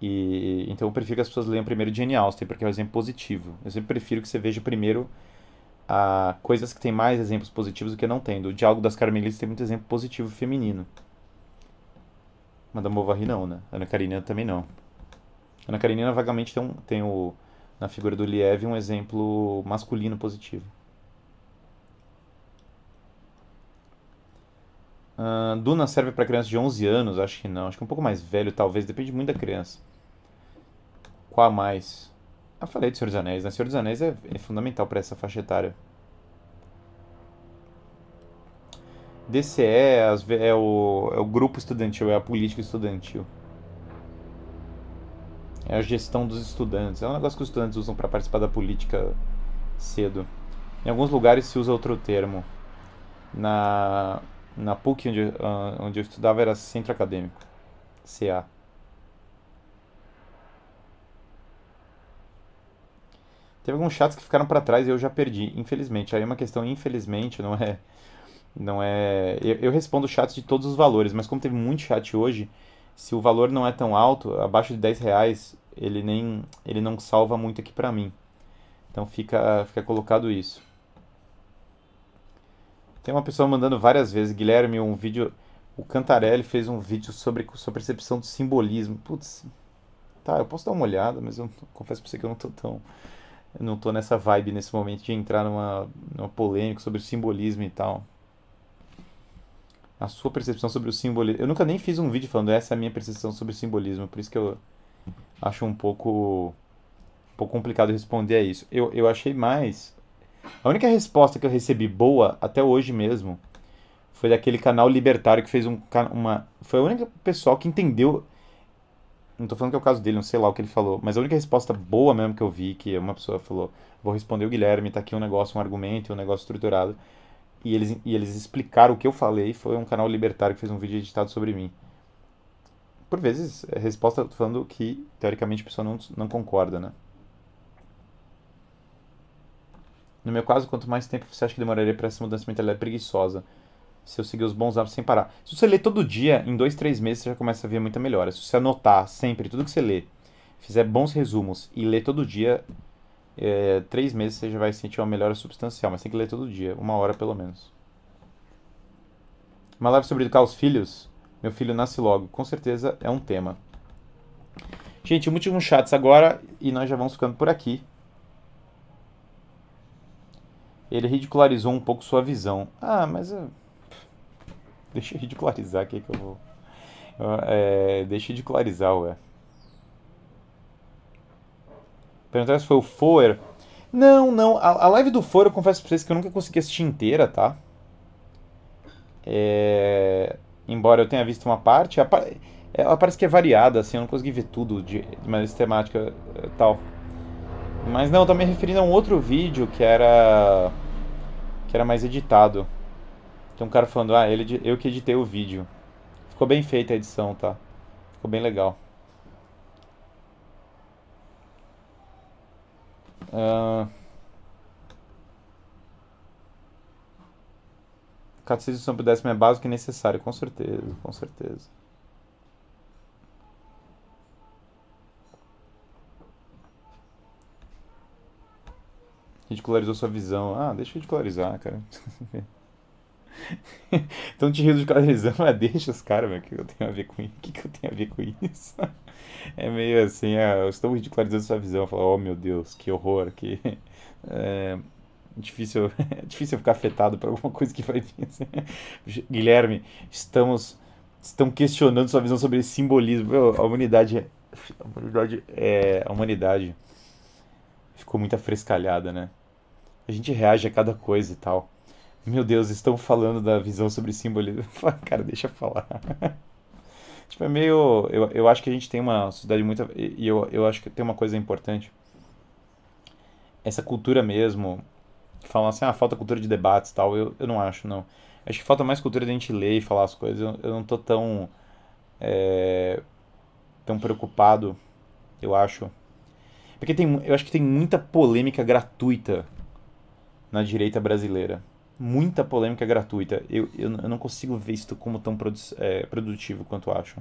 E, então eu prefiro que as pessoas leiam primeiro Jane Austen, porque é um exemplo positivo. Eu sempre prefiro que você veja primeiro a coisas que tem mais exemplos positivos do que não tem. O Diálogo das Carmelitas tem muito exemplo positivo feminino. Madame Bovary não, né? Ana Karenina também não. Ana Karenina vagamente tem, um, tem o, na figura do Liev um exemplo masculino positivo. Uh, Duna serve para crianças de 11 anos? Acho que não. Acho que um pouco mais velho, talvez. Depende muito da criança. Qual a mais? Eu falei de Senhor dos Anéis, né? Senhor dos Anéis é, é fundamental para essa faixa etária. DCE é o, é o grupo estudantil, é a política estudantil. É a gestão dos estudantes. É um negócio que os estudantes usam para participar da política cedo. Em alguns lugares se usa outro termo. Na, na PUC, onde, uh, onde eu estudava, era Centro Acadêmico. CA. Teve alguns chats que ficaram para trás e eu já perdi, infelizmente. Aí é uma questão, infelizmente, não é. Não é. Eu, eu respondo chats de todos os valores, mas como teve muito chat hoje, se o valor não é tão alto, abaixo de 10 reais, ele nem. ele não salva muito aqui para mim. Então fica, fica colocado isso. Tem uma pessoa mandando várias vezes, Guilherme, um vídeo. O Cantarelli fez um vídeo sobre sua percepção do simbolismo. Putz, tá, eu posso dar uma olhada, mas eu confesso pra você que eu não tô tão eu não tô nessa vibe nesse momento de entrar numa, numa polêmica sobre o simbolismo e tal. A sua percepção sobre o simbolismo. Eu nunca nem fiz um vídeo falando essa é a minha percepção sobre o simbolismo, por isso que eu acho um pouco, um pouco complicado responder a isso. Eu, eu achei mais. A única resposta que eu recebi boa, até hoje mesmo, foi daquele canal libertário que fez um, uma. Foi a única pessoa que entendeu não tô falando que é o caso dele, não sei lá o que ele falou, mas a única resposta boa mesmo que eu vi, que uma pessoa falou, vou responder o Guilherme, tá aqui um negócio, um argumento, um negócio estruturado, e eles, e eles explicaram o que eu falei, foi um canal libertário que fez um vídeo editado sobre mim. Por vezes, a resposta eu tô falando que, teoricamente, a pessoa não, não concorda, né? No meu caso, quanto mais tempo você acha que demoraria para essa mudança mental é preguiçosa? Se eu seguir os bons hábitos sem parar. Se você ler todo dia, em dois, três meses você já começa a ver muita melhora. Se você anotar sempre tudo que você lê, fizer bons resumos e ler todo dia, é, três meses você já vai sentir uma melhora substancial. Mas tem que ler todo dia, uma hora pelo menos. Uma live sobre educar os filhos. Meu filho nasce logo. Com certeza é um tema. Gente, últimos chats agora e nós já vamos ficando por aqui. Ele ridicularizou um pouco sua visão. Ah, mas. Deixa eu ridicularizar aqui que eu vou. É, deixa eu ridicularizar, ué. Perguntaram se foi o Foer. Não, não. A, a live do Foer eu confesso pra vocês que eu nunca consegui assistir inteira, tá? É, embora eu tenha visto uma parte, ela parece que é variada, assim, eu não consegui ver tudo de, de maneira sistemática e tal. Mas não, eu tô me referindo a um outro vídeo que era. que era mais editado. Tem um cara falando, ah, ele, eu que editei o vídeo. Ficou bem feita a edição, tá? Ficou bem legal. Uh... Catecismo sobre o décimo é básico e necessário, com certeza, com certeza. Ridicularizou sua visão. Ah, deixa eu ridicularizar, cara. Estão te ridicularizando, mas deixa os caras. O que eu tenho a ver com isso? O que, que eu tenho a ver com isso? É meio assim, ah, estou ridicularizando sua visão. Falo, oh meu Deus, que horror, que. É, difícil, é difícil ficar afetado por alguma coisa que vai vir. Assim. Guilherme, estamos estão questionando sua visão sobre esse simbolismo. Meu, a humanidade, a humanidade, é, a humanidade ficou muito afrescalhada, né? A gente reage a cada coisa e tal. Meu Deus, estão falando da visão sobre simbolismo. Cara, deixa eu falar. tipo, é meio. Eu, eu acho que a gente tem uma sociedade muito. E eu, eu acho que tem uma coisa importante. Essa cultura mesmo. Que falam assim, ah, falta cultura de debates e tal. Eu, eu não acho, não. Acho que falta mais cultura de a gente ler e falar as coisas. Eu, eu não tô tão. É, tão preocupado, eu acho. Porque tem, eu acho que tem muita polêmica gratuita na direita brasileira. Muita polêmica gratuita. Eu, eu, eu não consigo ver isso como tão produ é, produtivo quanto acho.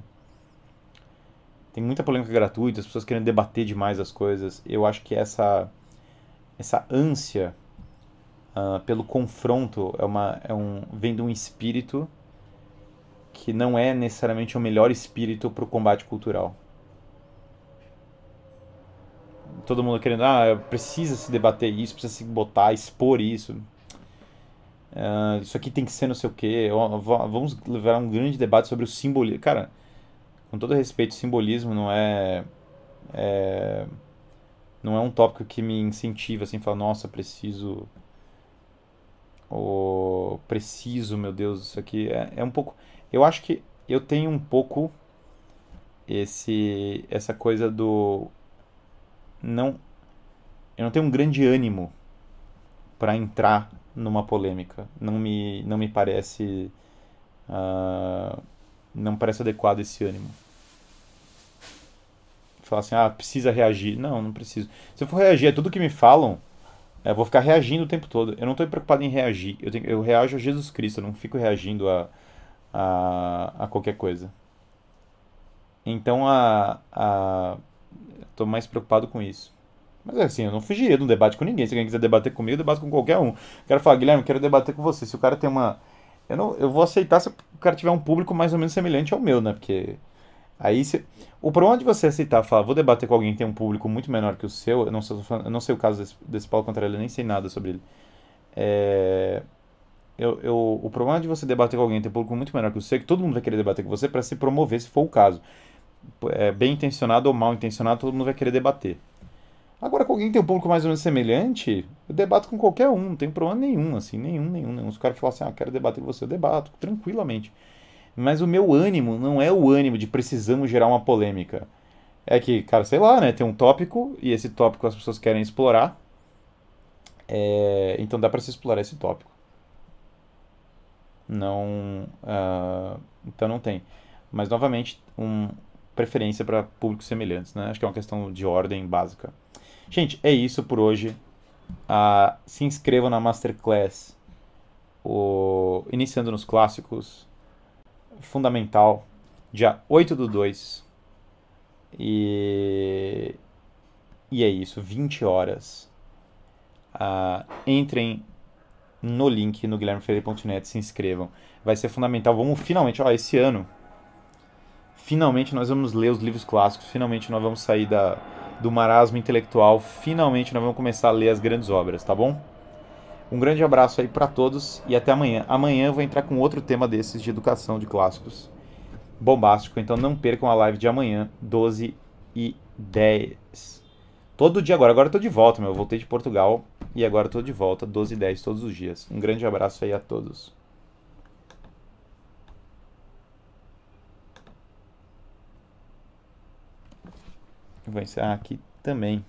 Tem muita polêmica gratuita, as pessoas querendo debater demais as coisas. Eu acho que essa, essa ânsia uh, pelo confronto é uma, é um, vem de um espírito que não é necessariamente o melhor espírito para o combate cultural. Todo mundo querendo, ah, precisa se debater isso, precisa se botar, expor isso. Uh, isso aqui tem que ser não sei o quê. Vamos levar um grande debate sobre o simbolismo. Cara, com todo respeito, simbolismo não é, é não é um tópico que me incentiva assim, falar, nossa, preciso o preciso, meu Deus, isso aqui é, é um pouco. Eu acho que eu tenho um pouco esse essa coisa do não eu não tenho um grande ânimo para entrar numa polêmica. Não me não me parece uh, não parece adequado esse ânimo. Falar assim, ah, precisa reagir. Não, não preciso. Se eu for reagir a tudo que me falam, é, eu vou ficar reagindo o tempo todo. Eu não estou preocupado em reagir. Eu, tenho, eu reajo a Jesus Cristo, eu não fico reagindo a, a, a qualquer coisa. Então, a, a, estou mais preocupado com isso. Mas assim, eu não fugiria de um debate com ninguém. Se alguém quiser debater comigo, eu debato com qualquer um. quero falar, Guilherme, quero debater com você. Se o cara tem uma. Eu, não, eu vou aceitar se o cara tiver um público mais ou menos semelhante ao meu, né? Porque Aí se... O problema de você aceitar falar, vou debater com alguém que tem um público muito menor que o seu, eu não, sou, eu não sei o caso desse, desse Paulo Contrário, eu nem sei nada sobre ele. É... Eu, eu, o problema de você debater com alguém que tem um público muito menor que o seu é que todo mundo vai querer debater com você para se promover, se for o caso. É, bem intencionado ou mal intencionado, todo mundo vai querer debater. Agora, com alguém tem um público mais ou menos semelhante, eu debato com qualquer um, não tem problema nenhum, assim, nenhum, nenhum, nenhum. Se o cara falar assim, ah, quero debater com você, eu debato, tranquilamente. Mas o meu ânimo não é o ânimo de precisamos gerar uma polêmica. É que, cara, sei lá, né? Tem um tópico e esse tópico as pessoas querem explorar. É, então dá para se explorar esse tópico. Não. Uh, então não tem. Mas novamente, um, preferência para públicos semelhantes, né? Acho que é uma questão de ordem básica. Gente, é isso por hoje. Uh, se inscrevam na Masterclass. O... Iniciando nos clássicos fundamental, dia 8 do 2. E, e é isso, 20 horas. Uh, entrem no link no guilhermefreire.net, se inscrevam. Vai ser fundamental. Vamos finalmente, ó, esse ano, finalmente nós vamos ler os livros clássicos, finalmente nós vamos sair da, do marasmo intelectual, finalmente nós vamos começar a ler as grandes obras, tá bom? Um grande abraço aí para todos e até amanhã. Amanhã eu vou entrar com outro tema desses de educação de clássicos. Bombástico, então não percam a live de amanhã, 12 e 10. Todo dia agora, agora eu tô de volta, meu. Eu voltei de Portugal e agora eu tô de volta, 12 e 10 todos os dias. Um grande abraço aí a todos. Vou encerrar aqui também.